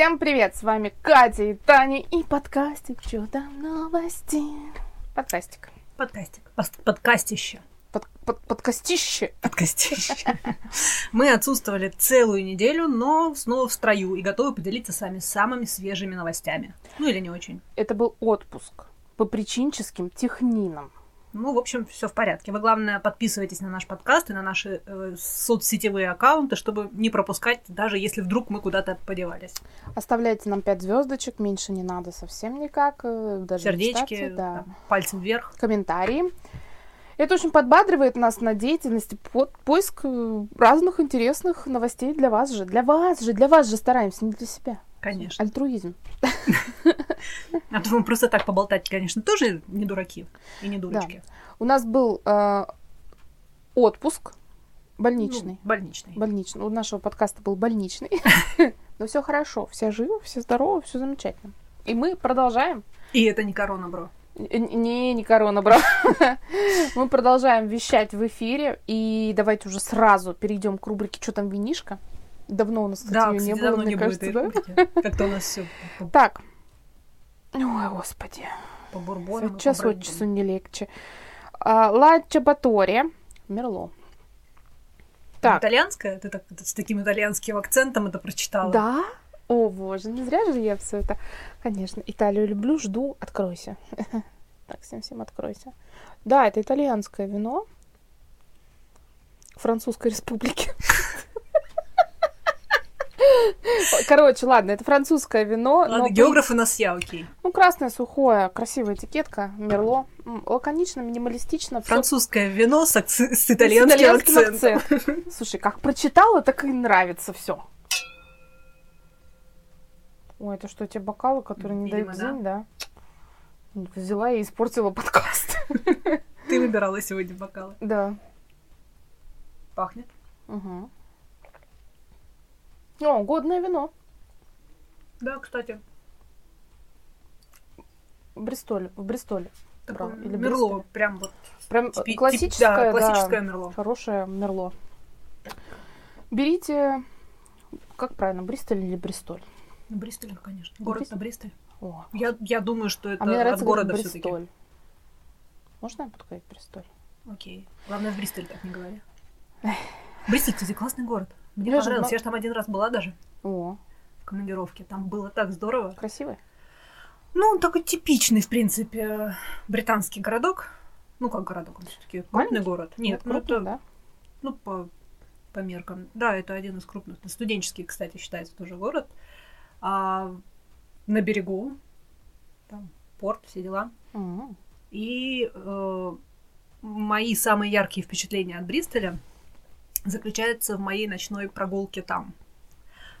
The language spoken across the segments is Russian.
Всем привет! С вами Катя и Таня и подкастик «Чё там новости?» Подкастик. Подкастик. Пос- Подкастище. Под, под, подкастище. Подкастище. Мы отсутствовали целую неделю, но снова в строю и готовы поделиться с вами самыми свежими новостями. Ну или не очень. Это был отпуск по причинческим технинам. Ну, в общем, все в порядке. Вы, главное, подписывайтесь на наш подкаст и на наши э, соцсетевые аккаунты, чтобы не пропускать, даже если вдруг мы куда-то подевались. Оставляйте нам 5 звездочек, меньше не надо совсем никак. э, Даже Сердечки, ставьте, да. там, пальцем вверх. комментарии. Это очень подбадривает нас на деятельности, по- поиск э, разных интересных новостей для вас же. Для вас же, для вас же стараемся, не для себя. Конечно. Альтруизм. А то мы просто так поболтать, конечно, тоже не дураки и не дурочки. У нас был э, отпуск больничный. Ну, больничный. Больничный. У нашего подкаста был больничный. Но все хорошо, все живы, все здоровы, все замечательно. И мы продолжаем. И это не корона, бро. Не, не корона, бро. Мы продолжаем вещать в эфире. И давайте уже сразу перейдем к рубрике «Что там винишка?». Давно у нас, кстати, Да, кстати, не было, мне не кажется, да? Как-то у нас все Так. Ой, господи. по бурбонам. и Час от часу не легче. А, Ла Чабаторе. Мерло. Так, Итальянская? Ты так с таким итальянским акцентом это прочитала? Да? О, боже, не зря же я все это. Конечно, Италию люблю, жду, откройся. Так, всем-всем откройся. Да, это итальянское вино Французской республики. Короче, ладно, это французское вино. Ладно, но географ у нас я, окей. Ну, красное, сухое, красивая этикетка, мерло. Лаконично, минималистично. всё Французское вино с, акци- с с итальянским, итальянским акцентом. акцентом. Слушай, как прочитала, так и нравится все. Ой, это что, те бокалы, которые не Видимо, дают зень, да? Взяла и испортила подкаст. Ты выбирала сегодня бокалы. Да. Пахнет. Угу. О, годное вино. Да, кстати. В Бристоле. В Бристоле. Брал. Или мерло. Бристоле. Прям вот. Прям типи- тип- классическое, да, да, классическое мерло. хорошее мерло. Берите, как правильно, Бристоль или Бристоль? Ну, Бристоль, конечно. Город-то Бристоль. О, Я, я думаю, что это а мне от нравится города говорить все таки Бристоль. Можно я буду говорить Бристоль? Окей. Главное, в Бристоль так не говори. Бристоль, кстати, классный город. Мне Я же понравилось. Я же там один раз была даже О, в командировке. Там было так здорово. красивый. Ну, он такой типичный, в принципе, британский городок. Ну, как городок, он все-таки крупный город. Нет, ну, крупный, это, да? ну, по, по меркам. Да, это один из крупных. Студенческий, кстати, считается тоже город. А на берегу, там, порт, все дела. М. И э, мои самые яркие впечатления от Бристоля заключаются в моей ночной прогулке там.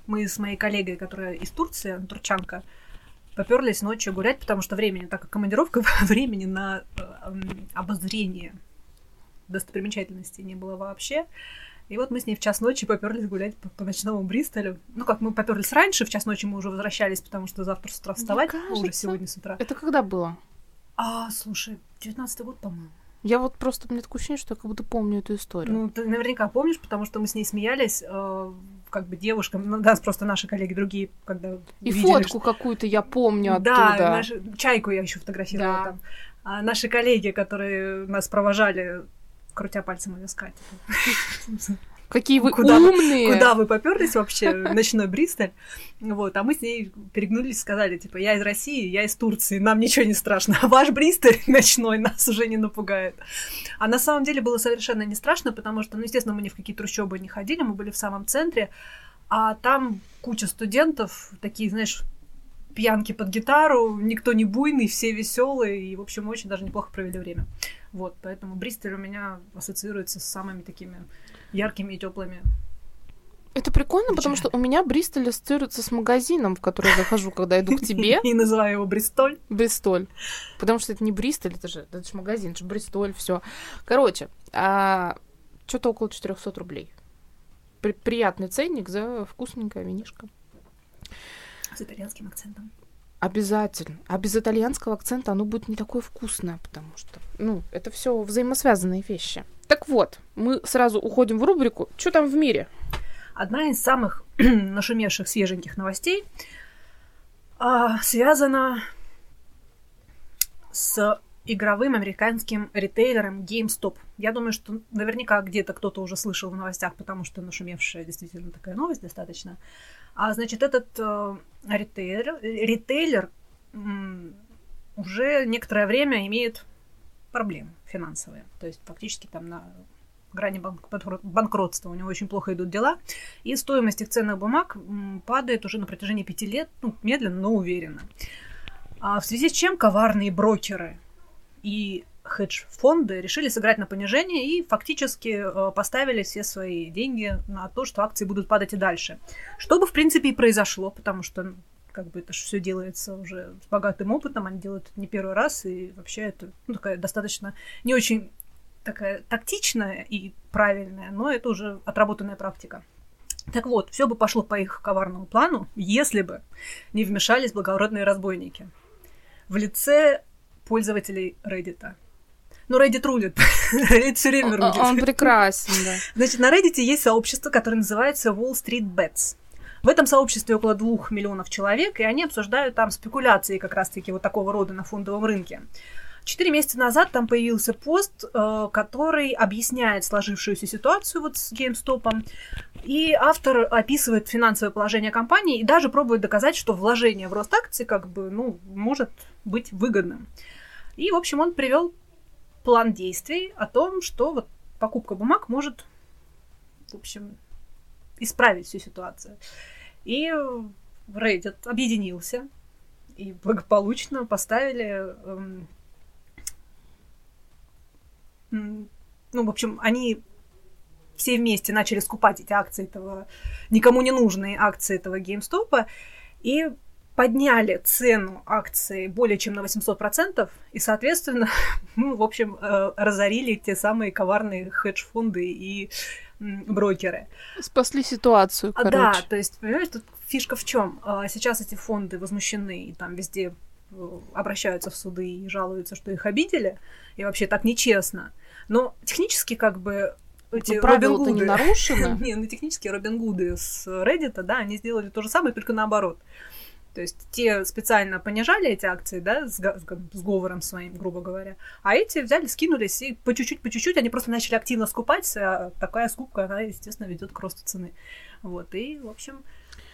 Мы с моей коллегой, которая из Турции, турчанка, поперлись ночью гулять, потому что времени, так как командировка, времени на э, обозрение достопримечательностей не было вообще. И вот мы с ней в час ночи поперлись гулять по, по ночному Бристолю. Ну как, мы поперлись раньше, в час ночи мы уже возвращались, потому что завтра с утра Мне вставать, ну, уже кажется, сегодня с утра. Это когда было? А, слушай, 19 год, по-моему. Я вот просто, меня такое ощущение, что я как будто помню эту историю. Ну, ты наверняка помнишь, потому что мы с ней смеялись, э, как бы девушкам, ну, да, просто наши коллеги другие, когда И увидели, фотку какую-то я помню что- Да, оттуда. наши- чайку я еще фотографировала Да. там. А наши коллеги, которые нас провожали, крутя пальцем у виска, типа, Какие вы Куда вы- умные! куда вы поперлись вообще, ночной Бристоль? Вот, а мы с ней перегнулись, сказали, типа, я из России, я из Турции, нам ничего не страшно, а ваш Бристоль ночной нас уже не напугает. А на самом деле было совершенно не страшно, потому что, ну, естественно, мы ни в какие трущобы не ходили, мы были в самом центре, а там куча студентов, такие, знаешь, пьянки под гитару, никто не буйный, все веселые, и, в общем, очень даже неплохо провели время. Вот, поэтому Бристоль у меня ассоциируется с самыми такими яркими и теплыми. Это прикольно, потому что у меня Бристоль ассоциируется с магазином, в который я захожу, когда иду к тебе. И называю его Бристоль. Бристоль. Потому что это не Бристоль, это же, это же магазин, это же Бристоль, все. Короче, а, что-то около 400 рублей. При- приятный ценник за вкусненькое винишко. С итальянским акцентом. Обязательно. А без итальянского акцента оно будет не такое вкусное, потому что, ну, это все взаимосвязанные вещи. Так вот, мы сразу уходим в рубрику «Что там в мире?» Одна из самых нашумевших свеженьких новостей а, связано с игровым американским ритейлером GameStop. Я думаю, что наверняка где-то кто-то уже слышал в новостях, потому что нашумевшая действительно такая новость достаточно. Значит, этот э, ритейлер, ритейлер уже некоторое время имеет проблемы финансовые. То есть фактически там на грани банк- банкротства у него очень плохо идут дела. И стоимость их ценных бумаг падает уже на протяжении пяти лет, ну, медленно, но уверенно. А в связи с чем коварные брокеры и хедж-фонды решили сыграть на понижение и фактически э, поставили все свои деньги на то, что акции будут падать и дальше. Что бы, в принципе, и произошло, потому что как бы это же все делается уже с богатым опытом, они делают это не первый раз, и вообще это ну, такая достаточно не очень такая тактичная и правильная, но это уже отработанная практика. Так вот, все бы пошло по их коварному плану, если бы не вмешались благородные разбойники в лице пользователей Reddit. Ну, Reddit рулит. Reddit все время рулит. Он прекрасен, да. Значит, на Reddit есть сообщество, которое называется Wall Street Bets. В этом сообществе около двух миллионов человек, и они обсуждают там спекуляции как раз-таки вот такого рода на фондовом рынке. Четыре месяца назад там появился пост, э, который объясняет сложившуюся ситуацию вот с GameStop. И автор описывает финансовое положение компании и даже пробует доказать, что вложение в рост акций как бы, ну, может быть выгодным. И, в общем, он привел план действий о том, что вот покупка бумаг может, в общем, исправить всю ситуацию. И Reddit объединился и благополучно поставили эм, ну, в общем, они все вместе начали скупать эти акции этого, никому не нужные акции этого GameStop, и подняли цену акции более чем на 800%, и, соответственно, ну, в общем, э, разорили те самые коварные хедж-фонды и брокеры. Спасли ситуацию, короче. Да, то есть, понимаешь, тут фишка в чем? А, сейчас эти фонды возмущены, и там везде э, обращаются в суды и жалуются, что их обидели, и вообще так нечестно. Но технически как бы эти ну, правила не нарушены. не, ну технически Робин Гуды с Reddit, да, они сделали то же самое, только наоборот. То есть те специально понижали эти акции, да, с, с говором своим, грубо говоря, а эти взяли, скинулись и по чуть-чуть, по чуть-чуть они просто начали активно скупать, а такая скупка, она, естественно, ведет к росту цены. Вот, и, в общем,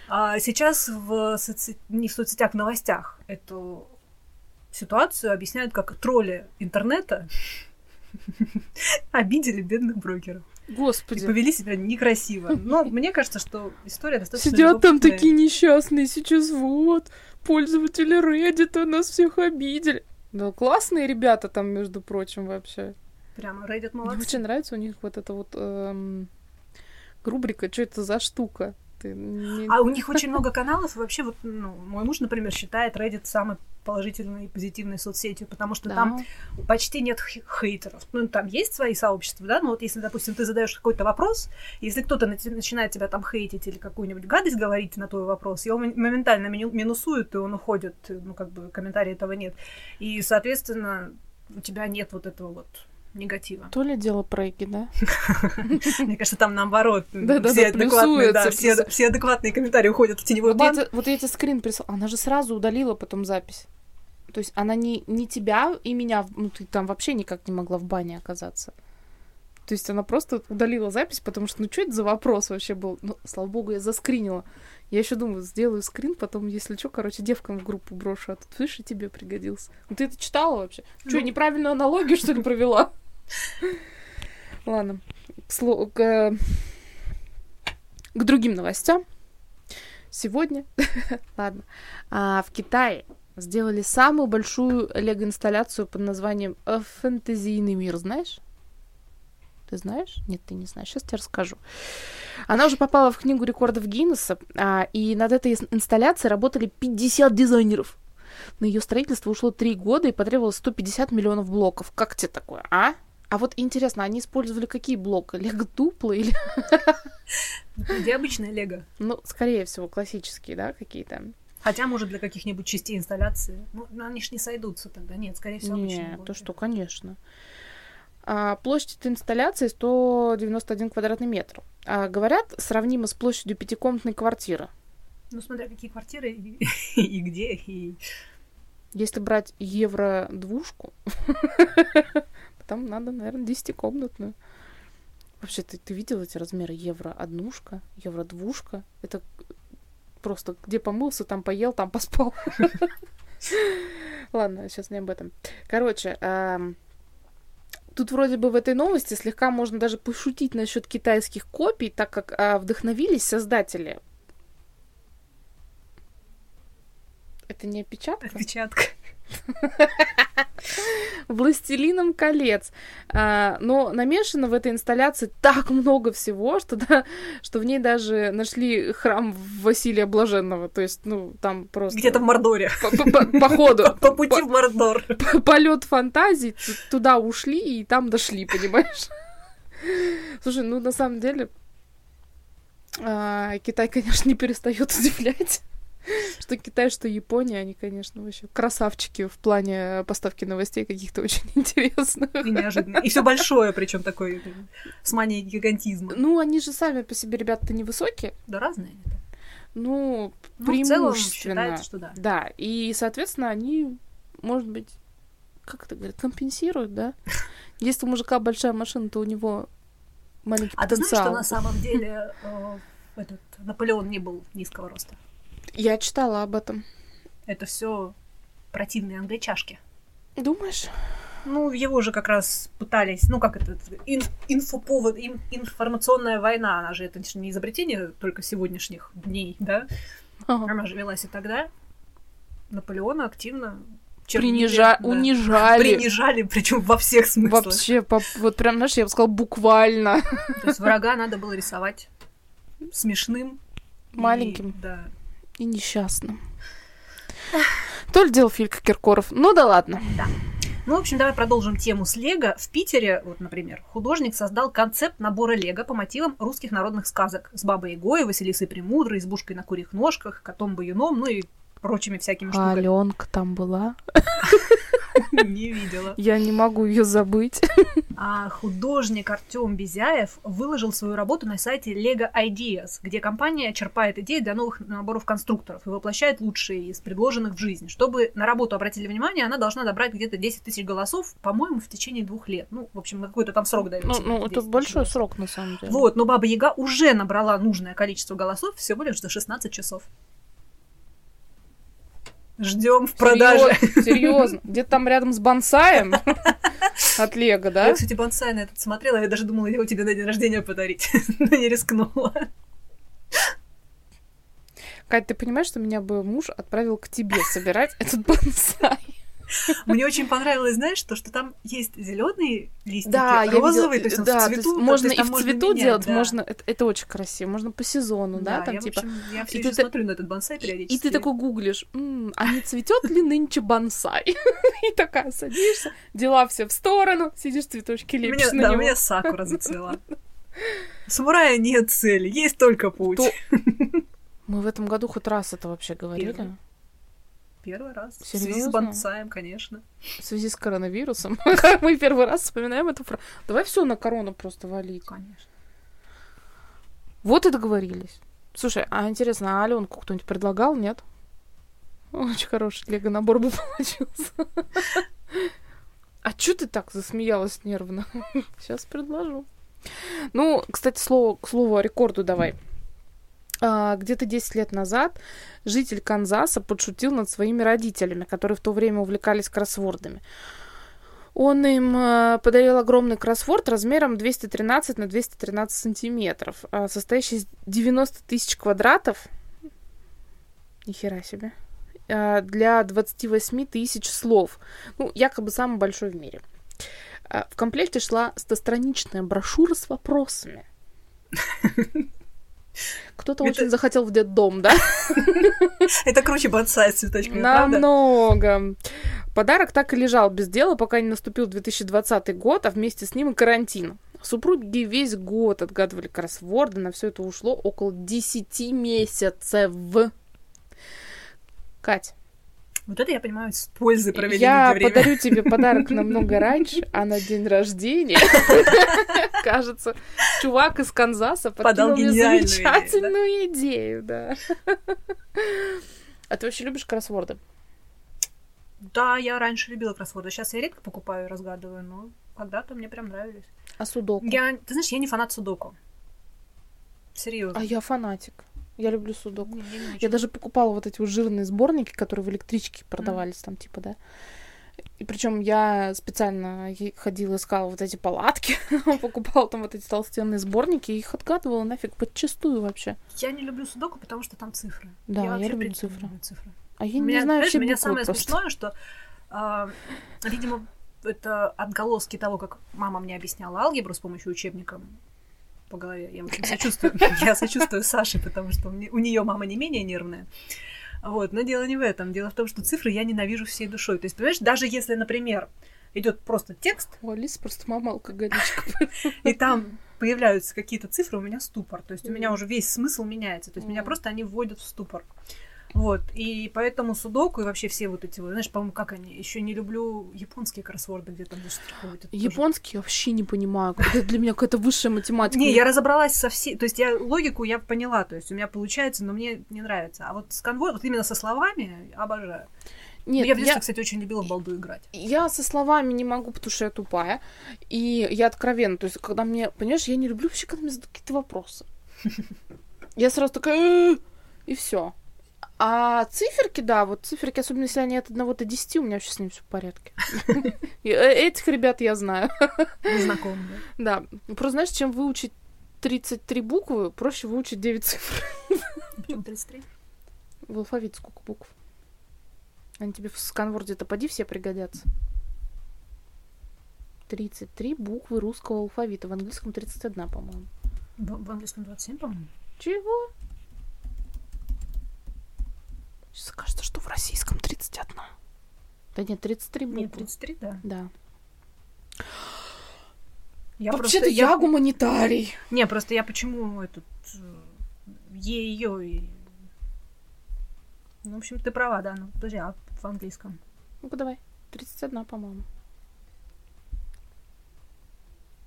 а сейчас в соцсетях, не в соцсетях, в новостях эту ситуацию объясняют как тролли интернета, обидели бедных брокеров. Господи. И повели себя некрасиво. Но мне кажется, что история достаточно Сидят там такие несчастные сейчас, вот, пользователи Reddit нас всех обидели. Да, классные ребята там, между прочим, вообще. Прямо Reddit молодцы. Мне очень нравится у них вот эта вот эм, рубрика, что это за штука. Ты не... А у них очень много каналов, и вообще вот, ну, мой муж, например, считает Reddit самой положительной и позитивной соцсетью, потому что да. там почти нет хейтеров. Ну, там есть свои сообщества, да, но вот если, допустим, ты задаешь какой-то вопрос, если кто-то начинает тебя там хейтить или какую-нибудь гадость говорить на твой вопрос, его моментально минусуют, и он уходит, ну, как бы комментария этого нет. И, соответственно, у тебя нет вот этого вот негатива. То ли дело прейки, да? Мне кажется, там наоборот. Все адекватные, да, все адекватные комментарии уходят в теневой бан. Вот я тебе скрин прислал. Она же сразу удалила потом запись. То есть она не, не тебя и меня, ну ты там вообще никак не могла в бане оказаться. То есть она просто удалила запись, потому что, ну что это за вопрос вообще был? Ну, слава богу, я заскринила. Я еще думаю, сделаю скрин, потом, если что, короче, девкам в группу брошу, а тут, видишь, и тебе пригодился. Ну ты это читала вообще? Ну... Что, неправильную аналогию, что ли, провела? Ладно, к, слову, к, к другим новостям. Сегодня, ладно, а, в Китае сделали самую большую лего-инсталляцию под названием «Фэнтезийный мир», знаешь? Ты знаешь? Нет, ты не знаешь. Сейчас тебе расскажу. Она уже попала в книгу рекордов Гиннесса, а, и над этой инсталляцией работали 50 дизайнеров. На ее строительство ушло 3 года и потребовалось 150 миллионов блоков. Как тебе такое, а? А вот интересно, они использовали какие блоки? Лего дупло или... Где обычное лего? Ну, скорее всего, классические, да, какие-то. Хотя, может, для каких-нибудь частей инсталляции. Ну, они ж не сойдутся тогда. Нет, скорее всего, обычные Нет, то что, конечно. А, площадь инсталляции 191 квадратный метр. А, говорят, сравнимо с площадью пятикомнатной квартиры. Ну, смотря какие квартиры и, и где, и... Если брать евро-двушку, там надо, наверное, десятикомнатную. Вообще, ты, ты видел эти размеры? Евро-однушка, евро-двушка. Это просто где помылся, там поел, там поспал. Ладно, сейчас не об этом. Короче, тут вроде бы в этой новости слегка можно даже пошутить насчет китайских копий, так как а, вдохновились создатели. Это не опечатка? Опечатка. Властелином колец. А, но намешано в этой инсталляции так много всего, что, да, что в ней даже нашли храм Василия Блаженного. То есть, ну, там просто... Где-то в Мордоре. По ходу. По пути в Мордор. Полет фантазий. Туда ушли и там дошли, понимаешь? Слушай, ну, на самом деле, а, Китай, конечно, не перестает удивлять. Что Китай, что Япония, они, конечно, вообще красавчики в плане поставки новостей каких-то очень интересных. И неожиданно. И все большое, причем такой с манией гигантизма. Ну, они же сами по себе ребята-то невысокие. Да разные они. Ну, ну преимущественно. что да. Да, и, соответственно, они, может быть, как это говорят, компенсируют, да? Если у мужика большая машина, то у него маленький а потенциал. А ты знаешь, что на самом деле э, этот Наполеон не был низкого роста? Я читала об этом. Это все противные англичашки. Думаешь? Ну, его же как раз пытались, ну, как это, ин, инфоповод, ин, информационная война, она же, это не изобретение только сегодняшних дней, да? Ага. Она же велась и тогда. Наполеона активно Принижа... да. унижали. Принижали, причем во всех смыслах. Вообще, по... вот прям, знаешь, я бы сказала, буквально. То есть врага надо было рисовать смешным. Маленьким. И, да, и несчастным. То ли делал Филька Киркоров. Ну да ладно. Да. Ну, в общем, давай продолжим тему с Лего. В Питере, вот, например, художник создал концепт набора Лего по мотивам русских народных сказок с Бабой Ягой, Василисой Премудрой, избушкой на курьих ножках, котом-баюном, ну и прочими всякими штуками. А Аленка там была? Не видела. Я не могу ее забыть. А художник Артем Безяев выложил свою работу на сайте Lego Ideas, где компания черпает идеи для новых наборов конструкторов и воплощает лучшие из предложенных в жизнь. Чтобы на работу обратили внимание, она должна добрать где-то 10 тысяч голосов, по-моему, в течение двух лет. Ну, в общем, какой-то там срок дается. Ну, ну это большой голосов. срок, на самом деле. Вот, но Баба Яга уже набрала нужное количество голосов всего лишь за 16 часов. Ждем в продаже. Серьезно? Где-то там рядом с бонсаем от Лего, да? Я, кстати, бонсай на этот смотрела, я даже думала его тебе на день рождения подарить, но не рискнула. Кать, ты понимаешь, что меня бы муж отправил к тебе собирать этот бонсай? Мне очень понравилось, знаешь, то, что там есть зеленые листики, да, розовые, то есть да, в цвету. То есть можно и в цвету менять, делать, да. можно, это, это очень красиво, можно по сезону, да, да там я, типа. Общем, я все еще ты, смотрю на этот бонсай периодически. И ты такой гуглишь, м-м, а не цветет ли нынче бонсай? И такая садишься, дела все в сторону, сидишь цветочки лепишь на Да, него. у меня сакура зацвела. Самурая нет цели, есть только путь. Мы в этом году хоть раз это вообще говорили? Первый раз. Серьезно? В связи с бонсаем, конечно. В связи с коронавирусом. Мы первый раз вспоминаем эту фразу. Давай все на корону просто валить. Конечно. Вот и договорились. Слушай, а интересно, а Аленку кто-нибудь предлагал, нет? Очень хороший лего набор бы получился. А чё ты так засмеялась нервно? Сейчас предложу. Ну, кстати, слово, к слову о рекорду давай. А, где-то 10 лет назад житель Канзаса подшутил над своими родителями, которые в то время увлекались кроссвордами. Он им э, подарил огромный кроссворд размером 213 на 213 сантиметров, э, состоящий из 90 тысяч квадратов. Нихера себе. Э, для 28 тысяч слов. Ну, якобы самый большой в мире. В комплекте шла стостраничная брошюра с вопросами. Кто-то это... очень захотел в детдом, да? Это круче бонсай с цветочками, Намного. Подарок так и лежал без дела, пока не наступил 2020 год, а вместе с ним и карантин. Супруги весь год отгадывали кроссворды, на все это ушло около 10 месяцев. Кать. Вот это я понимаю с пользой проведения Я время. подарю тебе подарок намного раньше, а на день рождения, кажется, чувак из Канзаса Подал подкинул мне замечательную идею, да. А ты вообще любишь кроссворды? Да, я раньше любила кроссворды. Сейчас я редко покупаю и разгадываю, но когда-то мне прям нравились. А судоку? Я, ты знаешь, я не фанат судоку. Серьезно. А я фанатик. Я люблю судоку. Не, я не Я даже покупала вот эти вот жирные сборники, которые в электричке продавались там, типа, да. И причем я специально ходила, искала вот эти палатки, покупала там вот эти толстенные сборники и их отгадывала нафиг подчастую вообще. Я не люблю судоку, потому что там цифры. Да, я в люблю цифры. люблю цифры. А я У не меня, знаю вообще у меня самое просто. смешное, что, а, видимо, это отголоски того, как мама мне объясняла алгебру с помощью учебника по голове. Я очень сочувствую, я сочувствую Саше, потому что у нее мама не менее нервная. Вот, но дело не в этом. Дело в том, что цифры я ненавижу всей душой. То есть, понимаешь, даже если, например, идет просто текст, У Алисы просто мама алкоголичка. и там появляются какие-то цифры, у меня ступор. То есть у меня уже весь смысл меняется. То есть меня просто они вводят в ступор. Вот. И поэтому судоку и вообще все вот эти вот, знаешь, по-моему, как они, еще не люблю японские кроссворды, где там заштриховывают. Это тоже- вообще не понимаю. Это для меня какая-то высшая математика. Не, я разобралась со всей... То есть я логику я поняла, то есть у меня получается, но мне не нравится. А вот с конвой, вот именно со словами, обожаю. Нет, я в детстве, я, кстати, очень любила в балду играть. я со словами не могу, потому что я тупая. И я откровенно. То есть, когда мне... Понимаешь, я не люблю вообще, когда мне задают какие-то вопросы. Я сразу такая... «Э-э-э», И все. А циферки, да, вот циферки, особенно если они от 1 до 10, у меня вообще с ним все в порядке. Э, Этих ребят я знаю. Незнакомые. Да. Просто знаешь, чем выучить 33 буквы, проще выучить 9 цифр. Почему 33? В алфавите сколько букв? Они тебе в сканворде-то поди все пригодятся. 33 буквы русского алфавита. В английском 31, по-моему. В, в английском 27, по-моему. Чего? Сейчас кажется, что в российском 31. Да нет, 33 буквы. Нет, 33, да. Да. Я Вообще-то просто- я гуманитарий. Не, просто я почему этот ее и... Ну, в общем, ты права, да. Ну, подожди, а в английском? Ну-ка давай. 31, по-моему.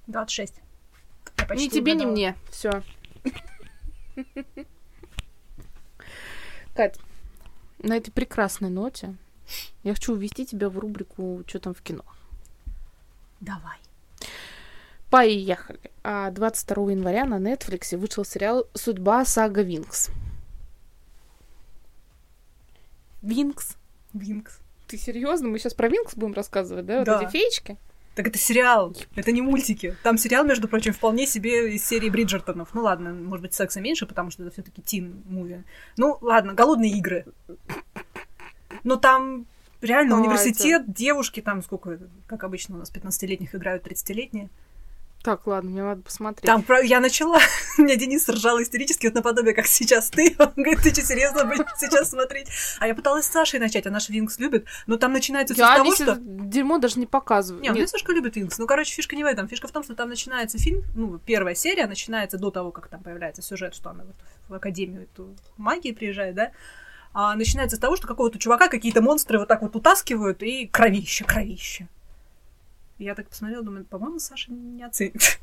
26. Я почти Ни тебе, ни угадала. мне. Все. Кать, на этой прекрасной ноте я хочу увести тебя в рубрику «Что там в кино?». Давай. Поехали. А 22 января на Netflix вышел сериал «Судьба сага Винкс». Винкс? Винкс. Ты серьезно? Мы сейчас про Винкс будем рассказывать, да? Вот Да. эти феечки? Так это сериал, это не мультики. Там сериал, между прочим, вполне себе из серии Бриджертонов. Ну ладно, может быть, секса меньше, потому что это все таки тин-муви. Ну ладно, голодные игры. Но там реально А, университет, девушки там сколько, как обычно у нас 15-летних играют 30-летние. Так, ладно, мне надо посмотреть. Там я начала, у меня Денис ржал истерически, вот наподобие, как сейчас ты. Он говорит, ты что, серьезно будешь сейчас смотреть? А я пыталась с Сашей начать, а наш Винкс любит, но там начинается все с того, что... дерьмо даже не показываю. Не, Нет, Сашка любит Винкс. Ну, короче, фишка не в этом. Фишка в том, что там начинается фильм, ну, первая серия начинается до того, как там появляется сюжет, что она вот в Академию эту магии приезжает, да? А начинается с того, что какого-то чувака какие-то монстры вот так вот утаскивают, и кровище, кровище. Я так посмотрела, думаю, по-моему, Саша не оценит.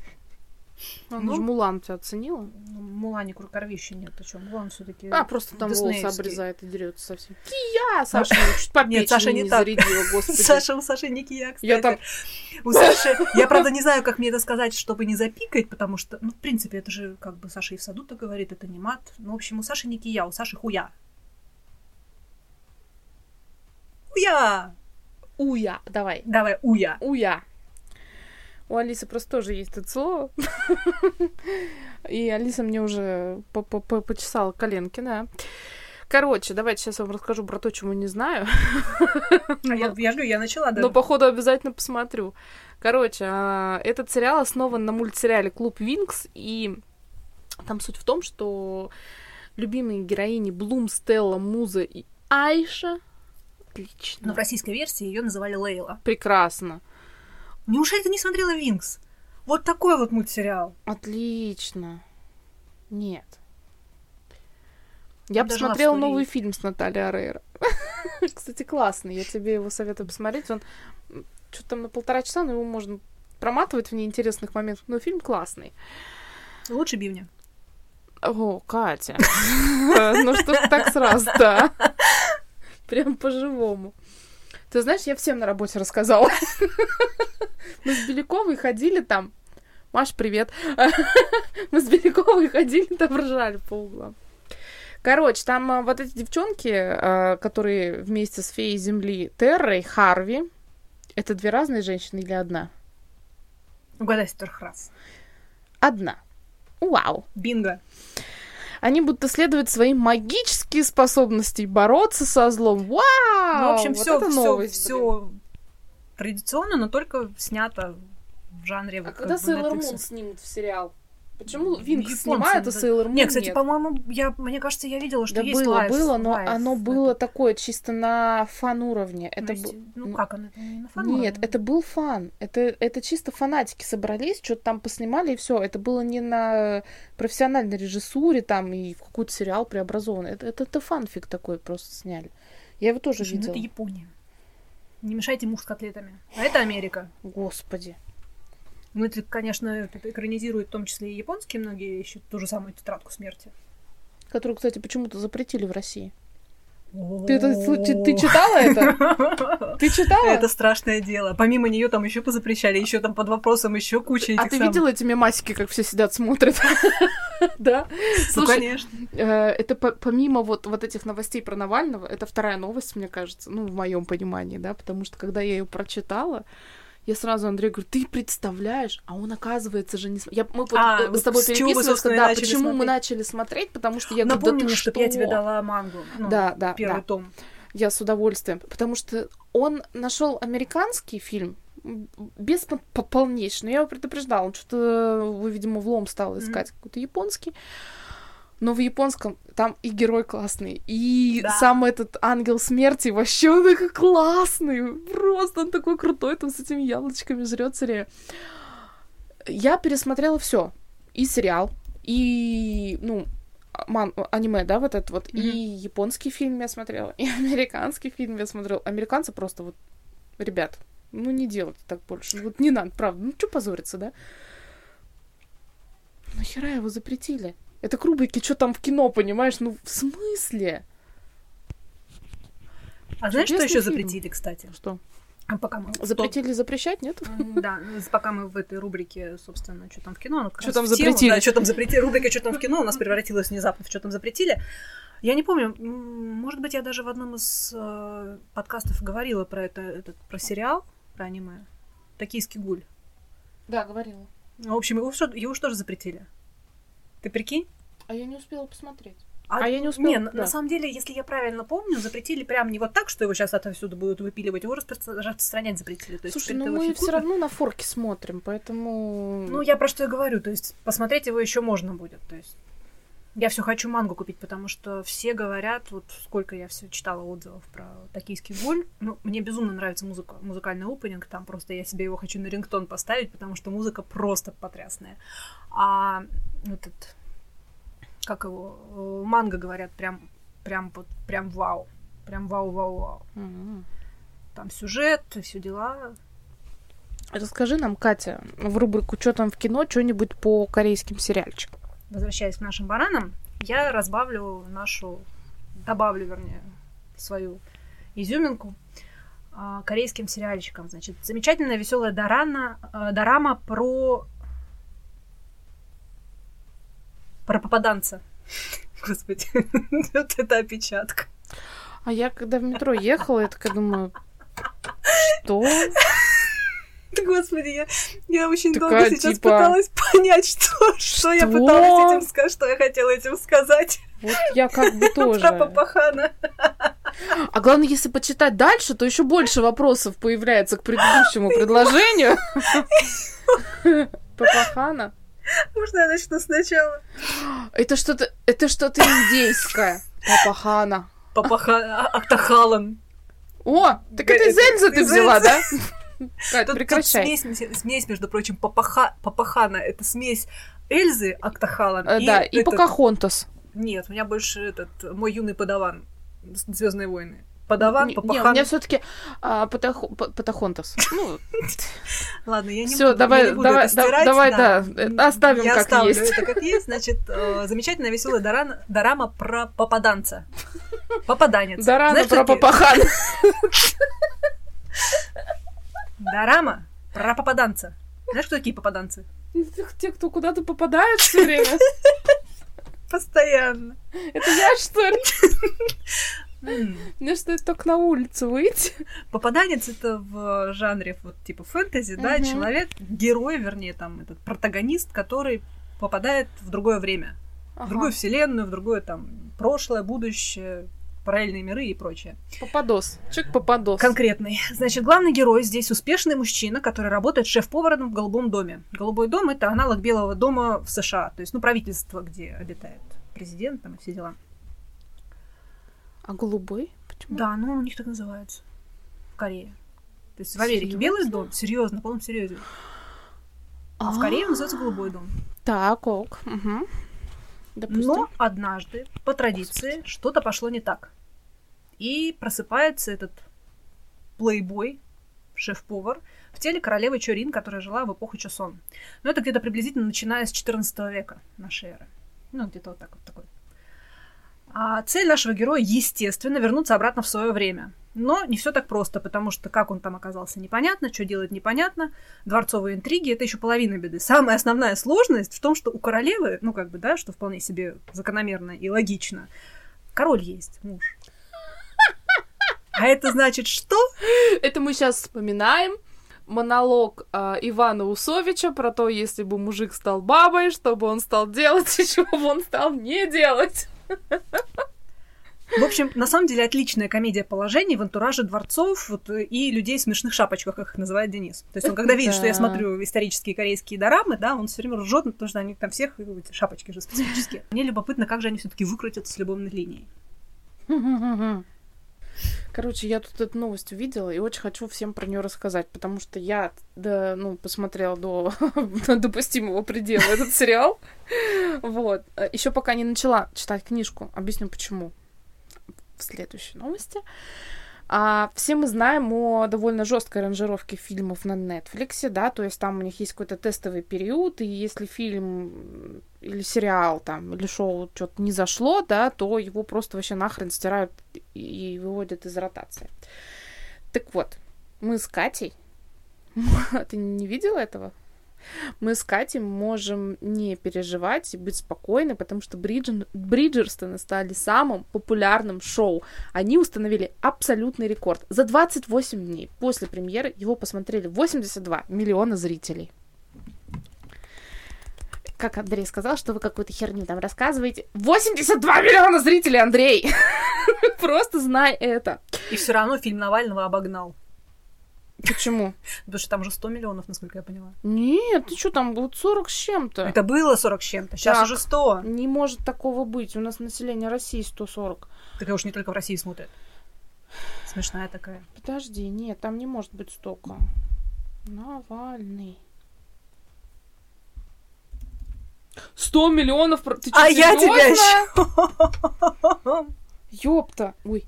она ну. же Мулан тебя оценила. Ну, Мулане кровища нет, о чем? Мулан все таки А, просто там волосы обрезает и дерется совсем. Кия! Саша чуть по Нет, Саша печени не так. зарядила, господи. Саша, у Саши не кия, кстати. Я там... У Саши... Я, правда, не знаю, как мне это сказать, чтобы не запикать, потому что, ну, в принципе, это же, как бы, Саша и в саду-то говорит, это не мат. Ну, в общем, у Саши не кия, у Саши хуя. Уя! Уя, давай. Давай, уя. Уя. У Алисы просто тоже есть это слово. И Алиса мне уже по- по- по- почесала коленки, да. Короче, давайте сейчас вам расскажу про то, чему не знаю. А я, я говорю, я начала, да. Но, походу, обязательно посмотрю. Короче, а, этот сериал основан на мультсериале «Клуб Винкс», и там суть в том, что любимые героини Блум, Стелла, Муза и Айша Отлично. Но в российской версии ее называли Лейла. Прекрасно. Неужели ты не смотрела Винкс? Вот такой вот мультсериал. Отлично. Нет. Я Даже посмотрела новый фильм с Натальей Арейро. Кстати, классный. Я тебе его советую посмотреть. Он что-то там на полтора часа, но его можно проматывать в неинтересных моментах. Но фильм классный. Лучше бивня. О, Катя. Ну что ж так сразу, да? Прям по-живому. Ты знаешь, я всем на работе рассказала. Мы с Беляковой ходили там. Маш, привет. Мы с Беляковой ходили там ржали по углам. Короче, там а, вот эти девчонки, а, которые вместе с феей Земли Террой, Харви, это две разные женщины или одна? Угадай с трех раз. Одна. Вау. Бинго. Они будут исследовать свои магические способности бороться со злом. Вау! Ну, в общем, вот все, это все, новость, все традиционно, но только снято в жанре. А вот когда Sailor. Moon снимут в сериал? Почему Winx снимает, а не Sailor Moon Не, кстати, нет? по-моему, я, мне кажется, я видела, что Да есть было, live. было, но live оно было такое чисто на фан уровне. Это Ну, был... если- Ну, как оно? Это не на фан Нет, уровне? это был фан. Это, это чисто фанатики собрались, что-то там поснимали, и все. Это было не на профессиональной режиссуре там и в какой-то сериал преобразован. Это, это, это фанфик такой просто сняли. Я его тоже Слушай, ну видела. это Япония. Не мешайте муж с котлетами. А это Америка. Господи. Ну, это, конечно, это экранизирует в том числе и японские многие ищут ту же самую тетрадку смерти. Которую, кстати, почему-то запретили в России. Ты, это, ты, ты читала это? Ты читала? Это страшное дело. Помимо нее там еще позапрещали, еще там под вопросом еще куча этих А ты самых- видела эти мемасики, как все сидят, смотрят? Да? Ну, конечно. э, это по- помимо вот, вот этих новостей про Навального, это вторая новость, мне кажется, ну, в моем понимании, да, потому что когда я ее прочитала, я сразу Андрею говорю, ты представляешь, а он, оказывается же не... Я, мы А, э, вот с тобой с чего переписывались, и да, почему мы смотреть? начали смотреть, потому что я говорю, да ты чтобы я тебе что? дала мангу. ну, Да, да, Первый да. том. Я с удовольствием, потому что он нашел американский фильм без по- по- полнейшего. Но я его предупреждала, он что-то, вы, видимо, влом стал искать какой-то японский. Но в японском там и герой классный, и Да. сам этот ангел смерти вообще он такой классный, просто он такой крутой, там с этими яблочками жрет серия. Я пересмотрела все, и сериал, и ну ман- аниме, да, вот этот вот, и Мгм. японский фильм я смотрела, и американский фильм я смотрела. Американцы просто вот, ребят, ну не делайте так больше, ну, вот не надо, правда, ну что позориться, да? Нахера его запретили? Это к рубрике «Что там в кино», понимаешь? Ну, в смысле? А знаешь, что Чудесный еще фильм. запретили, кстати? Что? А Пока мы... Запретили запрещать, нет? Да, пока мы в этой рубрике, собственно, что там в кино, ну, раз там тему, запретили? Да, что там запретили. Рубрика «Что там в кино» у нас превратилась внезапно в «Что там запретили». Я не помню, может быть, я даже в одном из э, подкастов говорила про это, этот, про сериал, про аниме. «Токийский гуль». Да, говорила. В общем, его, что- его же тоже запретили. Ты прикинь? А я не успела посмотреть. А я не успела, Не, на, да. на самом деле, если я правильно помню, запретили прям не вот так, что его сейчас отовсюду будут выпиливать, его распро- распространять запретили. То есть Слушай, ну мы все равно на форке смотрим, поэтому... Ну, я про что и говорю, то есть посмотреть его еще можно будет. То есть я все хочу мангу купить, потому что все говорят, вот сколько я все читала отзывов про токийский гуль. Ну, мне безумно нравится музыка, музыкальный опенинг, там просто я себе его хочу на рингтон поставить, потому что музыка просто потрясная. А этот, как его, э, манга говорят, прям, прям, вот, прям вау. Прям вау-вау-вау. Мгм. Там сюжет, все дела. Расскажи нам, Катя, в рубрику «Что там в кино?» что-нибудь по корейским сериальчикам. возвращаясь к нашим баранам, я разбавлю нашу, добавлю, вернее, свою изюминку а, корейским сериальчиком. Значит, замечательная веселая дорама, а, дорама про про попаданца. Господи, вот это опечатка. А я, когда в метро ехала, я такая думаю, что? Господи, я, я очень Такая, долго сейчас типа, пыталась понять, что, что, я что? пыталась этим сказать, что я хотела этим сказать Вот я как бы тоже. про Папахана. А главное, если почитать дальше, то еще больше вопросов появляется к предыдущему предложению. Папахана. Можно я начну сначала? Это что-то, это что-то индейское. Папахана. Папаха... Актахалан. О, так это из Эльзы ты взяла, да? Кать, Тут, тут прекращай. смесь, смесь, между прочим, папаха, Папахана. Это смесь Эльзы Актахалан. Э, Да, и этот- Покахонтас. Нет, у меня больше этот мой юный подаван. Звездные войны. Подаван, Не, не, у Папахан. меня все-таки а, Патахо- Па- Патахонтас. Ну, Ладно, я не все, буду, давай, давай, давай, да, оставим я как оставлю есть. это как есть. Значит, э, замечательная веселая дорама про попаданца. Попаданец. Знаешь, про Папахан. Дорама про попаданца. Знаешь, кто такие попаданцы? Те, кто куда-то попадают все время. Постоянно. Это я, что ли? Мне что, только на улицу выйти? Попаданец это в жанре вот типа фэнтези, да, человек, герой, вернее, там этот протагонист, который попадает в другое время, в другую вселенную, в другое там прошлое, будущее, параллельные миры и прочее. Попадос. Чек попадос. Конкретный. Значит, главный герой здесь успешный мужчина, который работает шеф-поваром в Голубом доме. Голубой дом это аналог Белого дома в США, то есть, ну, правительство, где обитает президент там и все дела. А голубой? Почему? Да, ну у них так называется. В Корее. То есть в Америке Серьёзно? белый дом, серьезно, на полном серьезе. А в Корее он называется голубой дом. Так, ок. Угу. Допустим. Но однажды, по традиции, что-то пошло не так. И просыпается этот плейбой, шеф-повар, в теле королевы Чорин, которая жила в эпоху Чосон. Ну, это где-то приблизительно начиная с 14 века нашей эры. Ну, где-то вот так вот такой. А цель нашего героя, естественно, вернуться обратно в свое время. Но не все так просто, потому что как он там оказался непонятно, что делать непонятно. Дворцовые интриги это еще половина беды. Самая основная сложность в том, что у королевы, ну как бы, да, что вполне себе закономерно и логично, король есть, муж. А это значит что? Это мы сейчас вспоминаем монолог а, Ивана Усовича про то, если бы мужик стал бабой, что бы он стал делать и чего бы он стал не делать. В общем, на самом деле отличная комедия положений в антураже дворцов вот, и людей в смешных шапочках, как их называет Денис. То есть он, когда видит, что я Да. смотрю исторические корейские дорамы, да, он все время ржет, потому что они там всех э, эти шапочки же специфические. Мне любопытно, как же они все-таки выкрутятся с любовной линией. Короче, я тут эту новость увидела и очень хочу всем про нее рассказать, потому что я, да, ну, посмотрела до допустимого предела этот сериал. Вот. Еще пока не начала читать книжку. Объясню почему. В следующей новости. А, все мы знаем о довольно жесткой ранжировке фильмов на Netflix, да, то есть там у них есть какой-то тестовый период, и если фильм или сериал там, или шоу что-то не зашло, да, то его просто вообще нахрен стирают и выводят из ротации. Так вот, мы с Катей, ты не видела этого? Мы с Катей можем не переживать и быть спокойны, потому что Бриджен... Бриджерстоны стали самым популярным шоу. Они установили абсолютный рекорд. За 28 дней после премьеры его посмотрели 82 миллиона зрителей. Как Андрей сказал, что вы какую-то херню там рассказываете. 82 миллиона зрителей, Андрей! Просто знай это. И все равно фильм Навального обогнал. Почему? Потому что там же 100 миллионов, насколько я поняла. Нет, ты что там, вот 40 с чем-то. Это было 40 с чем-то, сейчас Так. уже 100. Не может такого быть. У нас население России 140. Так уж не только в России смотрят. Смешная такая. Подожди, нет, там не может быть столько. Навальный. 100 миллионов... про- Ты чё, А я тебя еще. Ёпта. Ой.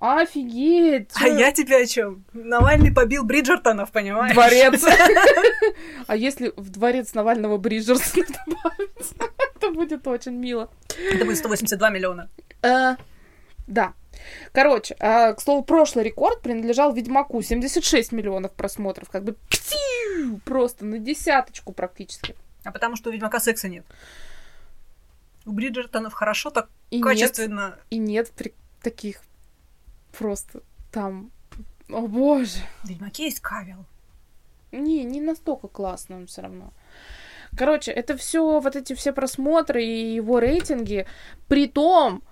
Офигеть. А я тебя о чем? Навальный побил Бриджертонов, понимаешь? Дворец. А если в дворец Навального Бриджерсона добавить, это будет очень мило. Это будет 182 миллиона. Э, Да. Короче, а, к слову, прошлый рекорд принадлежал Ведьмаку. 76 миллионов просмотров. Как бы просто на десяточку практически. А потому что у Ведьмака секса нет. У Бриджертонов хорошо, так И нет, качественно. и нет таких просто там... О боже. В Ведьмаке есть кавел. Не, не настолько классно он все равно. Короче, это все, вот эти все просмотры и его рейтинги, при том,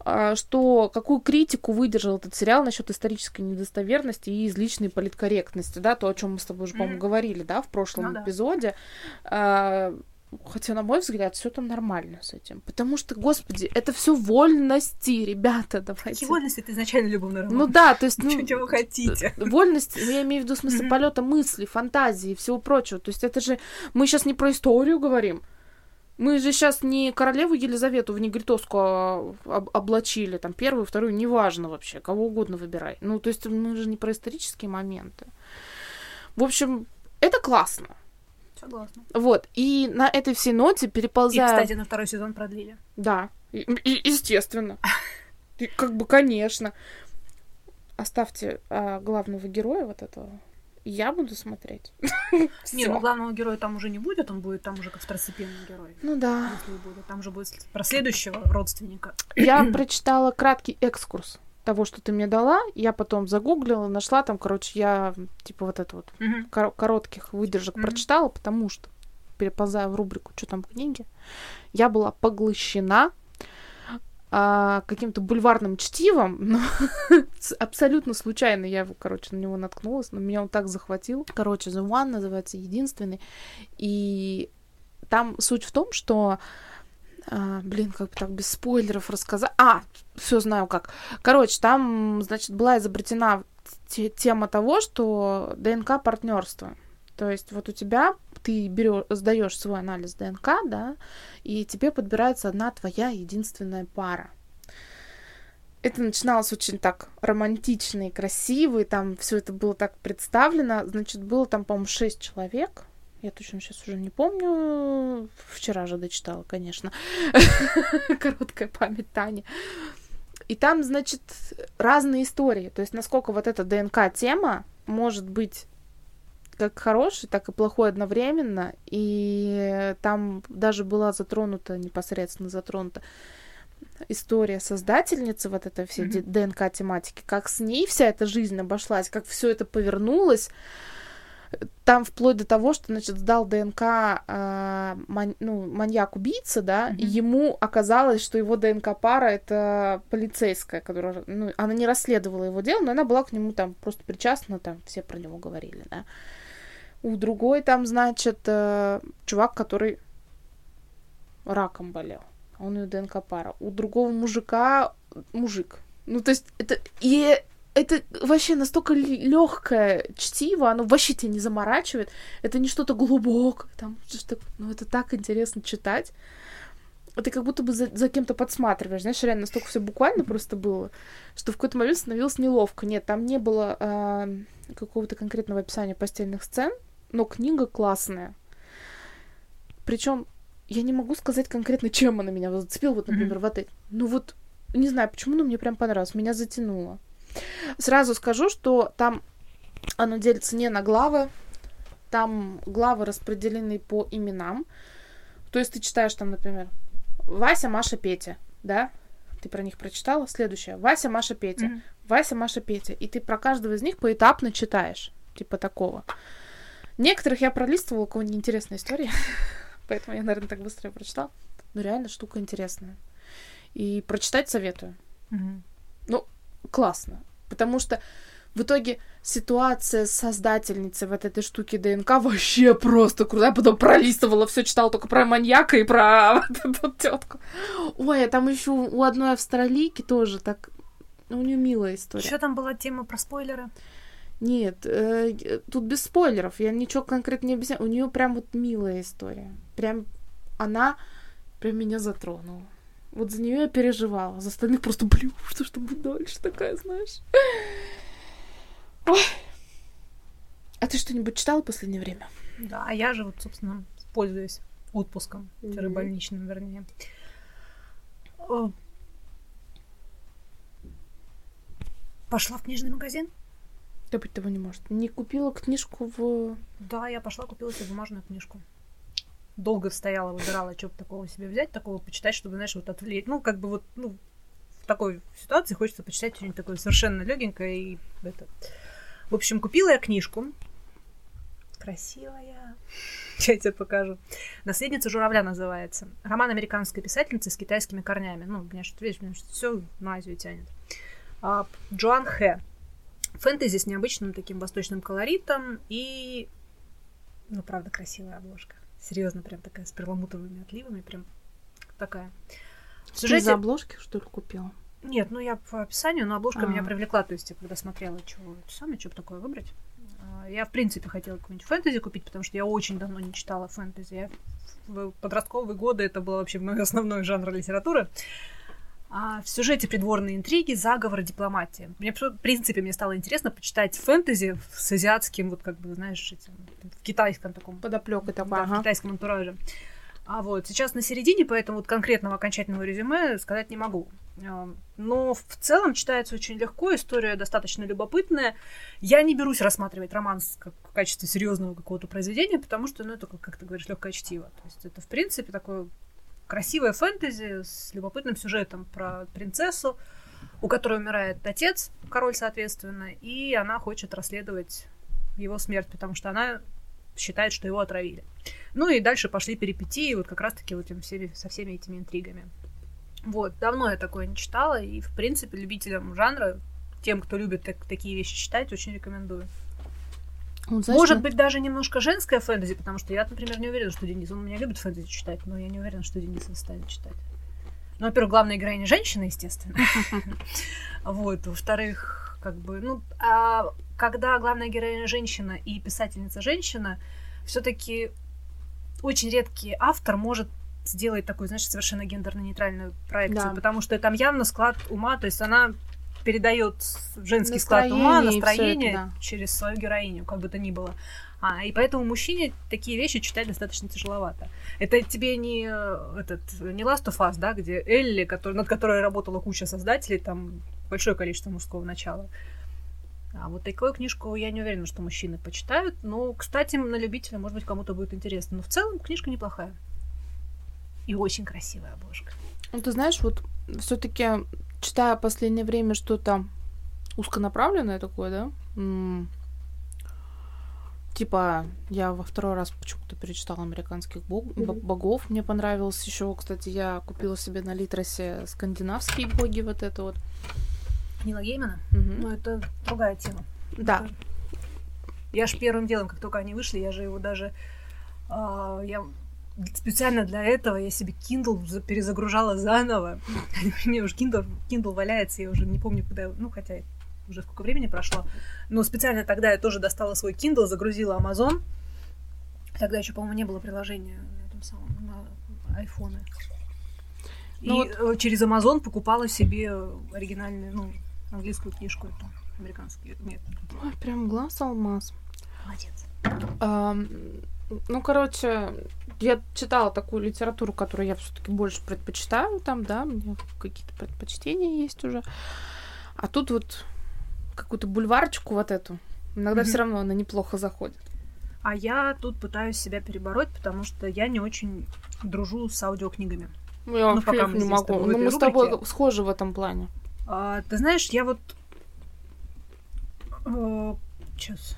а, что какую критику выдержал этот сериал насчет исторической недостоверности и излишней политкорректности, да, то, о чем мы с тобой уже, по-моему, Мгм. говорили, да, в прошлом Ну да. эпизоде. А, Хотя, на мой взгляд, все там нормально с этим. Потому что, господи, это все вольности, ребята, давайте. Какие вольности это изначально любовный роман? Ну да, то есть, ну, Чего вы хотите? Вольность, ну, я имею в виду смысл Мгм. полета мысли, фантазии и всего прочего. То есть это же мы сейчас не про историю говорим. Мы же сейчас не королеву Елизавету в негритоску а, об- облачили, там, первую, вторую, неважно вообще, кого угодно выбирай. Ну, то есть мы же не про исторические моменты. В общем, это классно. Согласна. Вот, и на этой всей ноте И, переползая... кстати, на второй сезон продлили. Да, и- и- естественно. И как бы, конечно. Оставьте а, главного героя вот этого. и Я буду смотреть. Не, ну главного героя там уже не будет, он будет там уже как второстепенный герой. Ну да. И. Там же будет про следующего родственника. Я прочитала краткий экскурс того, что ты мне дала. Я потом загуглила, нашла там, короче, я типа вот это вот Мгм. кор- коротких выдержек Мгм. прочитала, потому что, переползая в рубрику «Что там в книге?», я была поглощена а, каким-то бульварным чтивом, но с- абсолютно случайно я, короче, на него наткнулась, но меня он так захватил. Короче, The One называется «Единственный», и там суть в том, что а, блин, как бы так без спойлеров рассказать. А, все знаю как. Короче, там, значит, была изобретена те- тема того, что ДНК партнерство. То есть вот у тебя ты берешь, сдаешь свой анализ ДНК, да, и тебе подбирается одна твоя единственная пара. Это начиналось очень так романтично и красиво, и там все это было так представлено. Значит, было там, по-моему, шесть человек. Я точно сейчас уже не помню. Вчера же дочитала, конечно. Короткая память Тани. И там, значит, разные истории. То есть, насколько вот эта ДНК-тема может быть как хороший, так и плохой одновременно. И там даже была затронута, непосредственно затронута история создательницы вот этой всей Мгм. ДНК-тематики, как с ней вся эта жизнь обошлась, как все это повернулось. Там вплоть до того, что, значит, сдал ДНК а, ман- ну, маньяк-убийца, да, и Мгм. ему оказалось, что его ДНК-пара это полицейская, которая, ну, она не расследовала его дело, но она была к нему там просто причастна, там все про него говорили, да. У другой там, значит, э, чувак, который раком болел. Он ее ДНК-пара. У другого мужика мужик. Ну, то есть, это... И это вообще настолько легкое чтиво, оно вообще тебя не заморачивает. Это не что-то глубокое, там, что ну, это так интересно читать. Ты как будто бы за, за кем-то подсматриваешь, знаешь, реально настолько все буквально просто было, что в какой-то момент становилось неловко. Нет, там не было а, какого-то конкретного описания постельных сцен, но книга классная. Причем я не могу сказать конкретно, чем она меня зацепила, вот, например, Мгм. вот эти. Ну вот, не знаю почему, но мне прям понравилось, меня затянуло. Сразу скажу, что там оно делится не на главы, там главы распределены по именам. То есть ты читаешь там, например, Вася, Маша, Петя, да? Ты про них прочитала? Следующее. Вася, Маша, Петя. Мгм. Вася, Маша, Петя. И ты про каждого из них поэтапно читаешь. Типа такого. Некоторых я пролистывала, у кого неинтересная история. Поэтому я, наверное, так быстро прочитала. Но реально штука интересная. И прочитать советую. Мгм. Классно. Потому что в итоге ситуация с создательницей вот этой штуки ДНК вообще просто крутая. Я потом пролистывала, все читала только про маньяка и про вот эту тетку. Ой, а там еще у одной австралийки тоже так... ну, У нее милая история. Еще там была тема про спойлеры. Нет, э, тут без спойлеров. Я ничего конкретно не объясняю. У нее прям вот милая история. Прям она прям меня затронула. Вот за нее я переживала. За остальных просто, блин, что ж будет дальше такая, знаешь. Ой. А ты что-нибудь читала в последнее время? Да, а я же вот, собственно, пользуюсь отпуском, Мгм. больничным, вернее. О. Пошла в книжный магазин. Да быть того не может. Не купила книжку в... Да, я пошла, купила себе бумажную книжку. Долго стояла, выбирала, что бы такого себе взять, такого почитать, чтобы, знаешь, вот отвлечь. Ну, как бы вот, ну, в такой ситуации хочется почитать что-нибудь такое совершенно легенькое и это. В общем, купила я книжку. Красивая. Я тебе покажу. «Наследница журавля» называется. Роман американской писательницы с китайскими корнями. Ну, меня что видишь, меня все на Азию тянет. А, Джоан Хэ. Фэнтези с необычным таким восточным колоритом и, ну, правда, красивая обложка. Серьезно, прям такая с перламутровыми отливами, прям такая. В Ты сюжете... за обложки, что ли, купила? Нет, ну я по описанию, но обложка А. меня привлекла. То есть я когда смотрела, что самое, что бы такое выбрать. а, Я, в принципе, хотела какую-нибудь фэнтези купить, потому что я очень давно не читала фэнтези. Я в подростковые годы это был вообще мой основной жанр литературы. А в сюжете придворные интриги, заговоры, дипломатия. Мне, в принципе, мне стало интересно почитать фэнтези с азиатским, вот как бы, знаешь, этим, в китайском таком Подоплёкой такой, да, в ага. китайском антураже. А вот сейчас на середине, поэтому вот конкретного окончательного резюме сказать не могу. А, Но в целом читается очень легко, история достаточно любопытная. Я не берусь рассматривать романс как в качестве серьезного какого-то произведения, потому что, ну, это, как ты говоришь, легкое чтиво. То есть это, в принципе, такое красивое фэнтези с любопытным сюжетом про принцессу, у которой умирает отец, король, соответственно, и она хочет расследовать его смерть, потому что она считает, что его отравили. Ну и дальше пошли перипетии, вот как раз-таки вот этим всеми, со всеми этими интригами. Вот, давно я такое не читала, и, в принципе, любителям жанра, тем, кто любит так- такие вещи читать, очень рекомендую. Вот, знаешь, Может быть, даже немножко женское фэнтези, потому что я, например, не уверена, что Денис, он меня любит фэнтези читать, но я не уверена, что Денис станет читать. Ну, во-первых, главная героиня женщина, естественно. Вот, во-вторых, как бы, ну, а когда главная героиня женщина и писательница женщина, все-таки очень редкий автор может сделать такую, знаешь, совершенно гендерно-нейтральную проекцию, Да. потому что там явно склад ума, то есть она передает женский склад ума, Настроение это, настроение да. через свою героиню, как бы то ни было. А, и поэтому мужчине такие вещи читать достаточно тяжеловато. Это тебе не э, этот не Last of Us, да, где Элли, который, над которой работала куча создателей, там большое количество мужского начала. А вот такую книжку я не уверена, что мужчины почитают. Но, кстати, на любителя, может быть, кому-то будет интересно. Но в целом книжка неплохая. И очень красивая обложка. Ну, ты знаешь, вот все таки читая последнее время что-то узконаправленное такое, да? м, Типа, я во второй раз почему-то перечитала американских бог- бо- Мгм. богов. Мне понравилось еще, кстати, я купила себе на Литросе скандинавские боги, вот это вот. Нила Геймана? Мгм. Ну, это другая тема. Да. Я ж первым делом, как только они вышли, я же его даже... а, я специально для этого я себе Kindle за- перезагружала заново. У меня уже Kindle, Kindle валяется, я уже не помню, куда... Ну, хотя уже сколько времени прошло. Но специально тогда я тоже достала свой Kindle, загрузила Amazon. Тогда еще, по-моему, не было приложения на этом самом, на айфоны. И Ну э, через Amazon покупала себе оригинальную, ну, английскую книжку эту, американскую. Нет, Ой, прям глаз алмаз. молодец. Ам, ну, короче, я читала такую литературу, которую я все-таки больше предпочитаю там, да, у меня какие-то предпочтения есть уже. А тут вот какую-то бульварчику вот эту. Иногда Мгм. все равно она неплохо заходит. А я тут пытаюсь себя перебороть, потому что я не очень дружу с аудиокнигами. Ну, я Ну, пока не могу. Ну, мы с тобой схожи в этом плане. А, ты знаешь, я вот... Сейчас.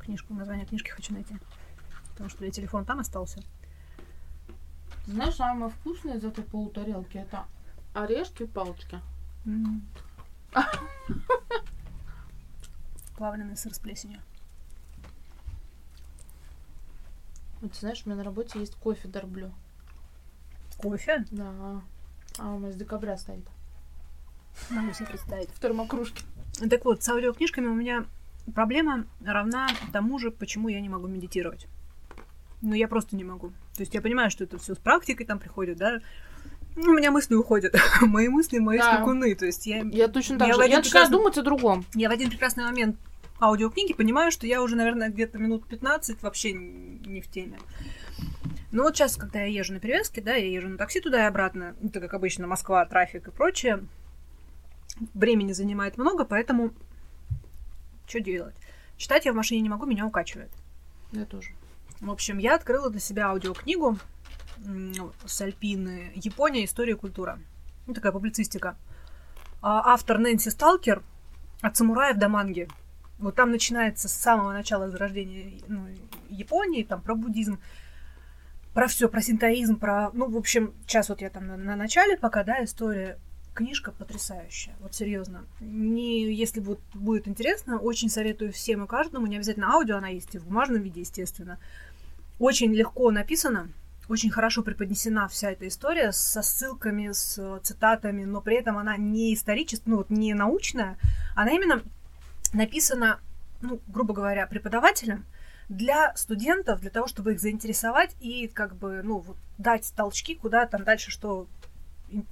Книжку, название книжки хочу найти. Потому что у меня телефон там остался. Знаешь, самое вкусное из этой полутарелки это орешки и палочки. М. Плавленый сыр с плесенью. Вот, ты знаешь, у меня на работе есть кофе Дорблю. Кофе? Да. А у нас с декабря стоит. Могу себе представить. В термокружке. Так вот, с аудиокнижками у меня проблема равна тому же, почему я не могу медитировать. Ну, я просто не могу. То есть я понимаю, что это все с практикой там приходит, да. Ну, у меня мысли уходят. мои мысли, мои Да. скакуны. То есть я, Я точно так Я же. Я начинаю прекрасный- думать о другом. я в один прекрасный момент аудиокниги понимаю, что я уже, наверное, где-то минут 15 вообще не в теме. Ну вот сейчас, когда я езжу на перевязке, да, я езжу на такси туда и обратно, это как обычно Москва, трафик и прочее, времени занимает много, поэтому что делать? Читать я в машине не могу, меня укачивает. Я тоже. В общем, я открыла для себя аудиокнигу с Альпины «Япония. История и культура». Ну, такая публицистика. А автор Нэнси Сталкер «От самураев до манги». Вот там начинается с самого начала зарождения ну, Японии, там про буддизм, про все, про синтоизм, про... Ну, в общем, сейчас вот я там на, на начале пока, да, история. Книжка потрясающая, вот серьезно. Не, если вот будет интересно, очень советую всем и каждому, не обязательно аудио, она есть и в бумажном виде, естественно. Очень легко написано, очень хорошо преподнесена вся эта история со ссылками, с цитатами, но при этом она не историческая, ну вот не научная, она именно написана, ну, грубо говоря, преподавателем для студентов, для того, чтобы их заинтересовать и как бы, ну, вот, дать толчки, куда там дальше что,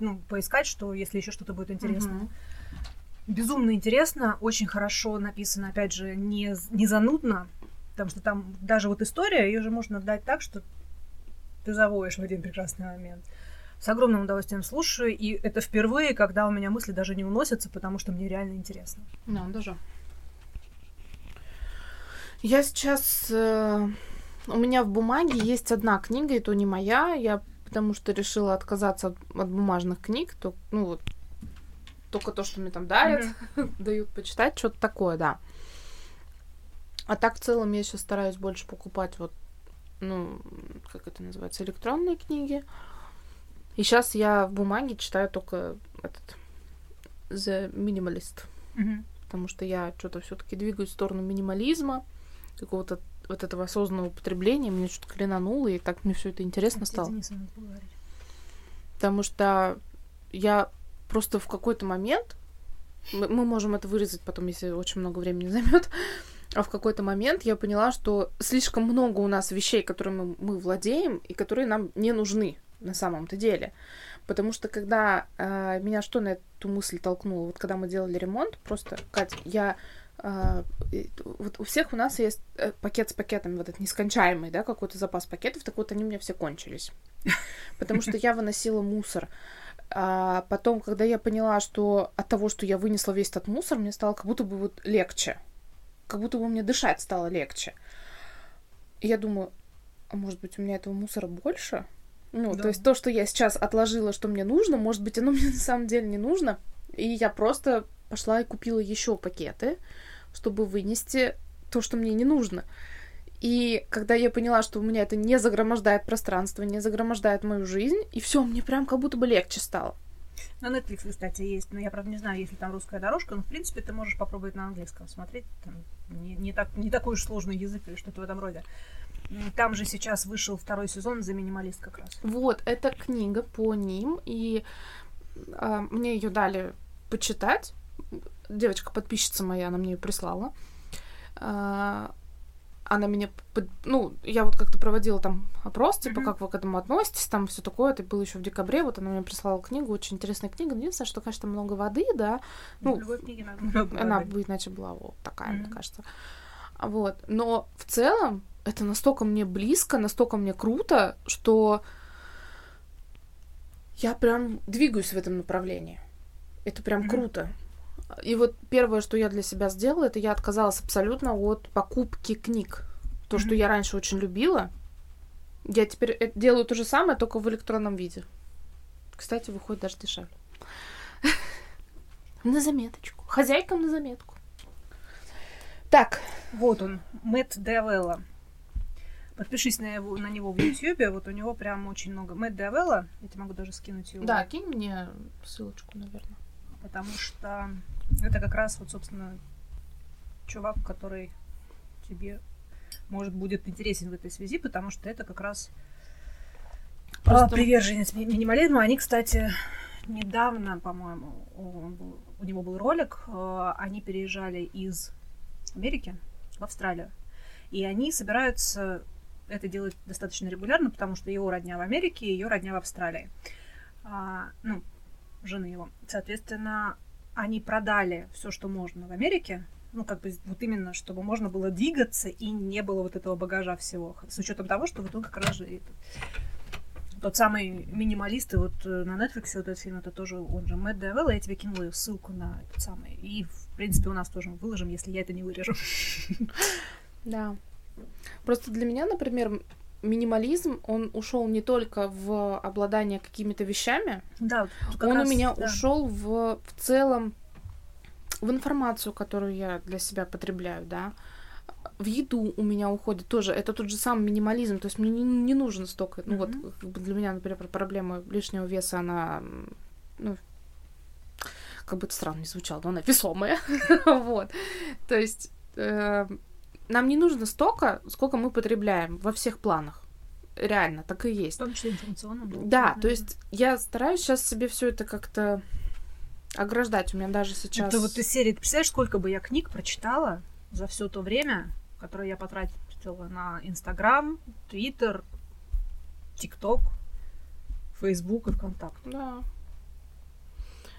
ну, поискать, что, если еще что-то будет интересно. Mm-hmm. Безумно интересно, очень хорошо написано, опять же, не, не занудно, потому что там даже вот история, ее же можно дать так, что ты завоешь в один прекрасный момент. С огромным удовольствием слушаю, и это впервые, когда у меня мысли даже не уносятся, потому что мне реально интересно. Да, даже. Я сейчас... Э, у меня в бумаге есть одна книга, и то не моя. Я потому что решила отказаться от, от бумажных книг. То, ну вот, только то, что мне там дарят, mm-hmm. дают почитать, что-то такое, да. А так в целом я сейчас стараюсь больше покупать вот, ну, как это называется, электронные книги. И сейчас я в бумаге читаю только этот The Minimalist. Mm-hmm. Потому что я что-то все-таки двигаюсь в сторону минимализма, какого-то вот этого осознанного употребления. Мне что-то клинануло, и так мне все это интересно стало. Потому что я просто в какой-то момент, мы, мы можем это вырезать потом, если очень много времени займет, а в какой-то момент я поняла, что слишком много у нас вещей, которыми мы, владеем, и которые нам не нужны на самом-то деле. Потому что когда э, меня что на эту мысль толкнуло? Вот когда мы делали ремонт, просто, Катя, я Uh, вот у всех у нас есть э, пакет с пакетами, вот этот нескончаемый, да, какой-то запас пакетов, так вот они у меня все кончились. Потому что я выносила мусор. А потом, когда я поняла, что от того, что я вынесла весь этот мусор, мне стало как будто бы вот легче. Как будто бы мне дышать стало легче. И я думаю, а может быть, у меня этого мусора больше? Ну, да. то есть то, что я сейчас отложила, что мне нужно, может быть, оно мне на самом деле не нужно. И я просто пошла и купила еще пакеты, чтобы вынести то, что мне не нужно. И когда я поняла, что у меня это не загромождает пространство, не загромождает мою жизнь, и все, мне прям как будто бы легче стало. На Netflix, кстати, есть, но я, правда, не знаю, есть ли там русская дорожка, но, в принципе, ты можешь попробовать на английском смотреть. Там не, не, так, не такой уж сложный язык или что-то в этом роде. Там же сейчас вышел второй сезон за минималист как раз. Вот, это книга по ним, и э, мне ее дали почитать. Девочка-подписчица моя, она мне ее прислала. Э, она меня, ну, я вот как-то проводила там опрос, типа, mm-hmm. как вы к этому относитесь, там все такое, это было еще в декабре, вот она мне прислала книгу, очень интересная книга, единственное, что, конечно, много воды, да, ну, в любой книге много она бы иначе была вот такая, mm-hmm. мне кажется, вот, но в целом это настолько мне близко, настолько мне круто, что я прям двигаюсь в этом направлении, это прям mm-hmm. круто, и вот первое, что я для себя сделала, это я отказалась абсолютно от покупки книг. То, mm-hmm. что я раньше очень любила, я теперь делаю то же самое, только в электронном виде. Кстати, выходит даже дешевле. На заметочку. Хозяйкам на заметку. Так. Вот он, Мэтт Д'Авелла. Подпишись на, его, на него в Ютьюбе, вот у него прям очень много. Мэтт Д'Авелла, я тебе могу даже скинуть его. Да, кинь мне ссылочку, наверное. Потому что это как раз вот, собственно, чувак, который тебе может будет интересен в этой связи, потому что это как раз Просто... приверженец минимализма. Они, кстати, недавно, по-моему, у него был ролик, э, они переезжали из Америки в Австралию. И они собираются это делать достаточно регулярно, потому что его родня в Америке, ее родня в Австралии. А, ну, жены его. Соответственно, они продали все, что можно в Америке, ну, как бы вот именно, чтобы можно было двигаться и не было вот этого багажа всего. С учетом того, что вот он как раз же этот, тот самый минималист, и вот э, на Netflix вот этот фильм, это тоже он же Мэтт Д'Авелла, я тебе кинула ссылку на этот самый. И, в принципе, у нас тоже выложим, если я это не вырежу. Да. Просто для меня, например, минимализм, он ушел не только в обладание какими-то вещами, да, он раз, у меня да. ушел в, в целом в информацию, которую я для себя потребляю, да. В еду у меня уходит тоже. Это тот же самый минимализм. То есть мне не, не нужно столько. Ну mm-hmm. вот как бы для меня, например, проблема лишнего веса, она ну, как бы это странно не звучало, но она весомая. вот. То есть э, нам не нужно столько, сколько мы потребляем во всех планах. реально, так и В есть. том числе информационном. Да, то есть я стараюсь сейчас себе все это как-то ограждать. У меня даже сейчас... Это вот из серии, ты представляешь, сколько бы я книг прочитала за все то время, которое я потратила на Инстаграм, Твиттер, ТикТок, Фейсбук и ВКонтакт. Да.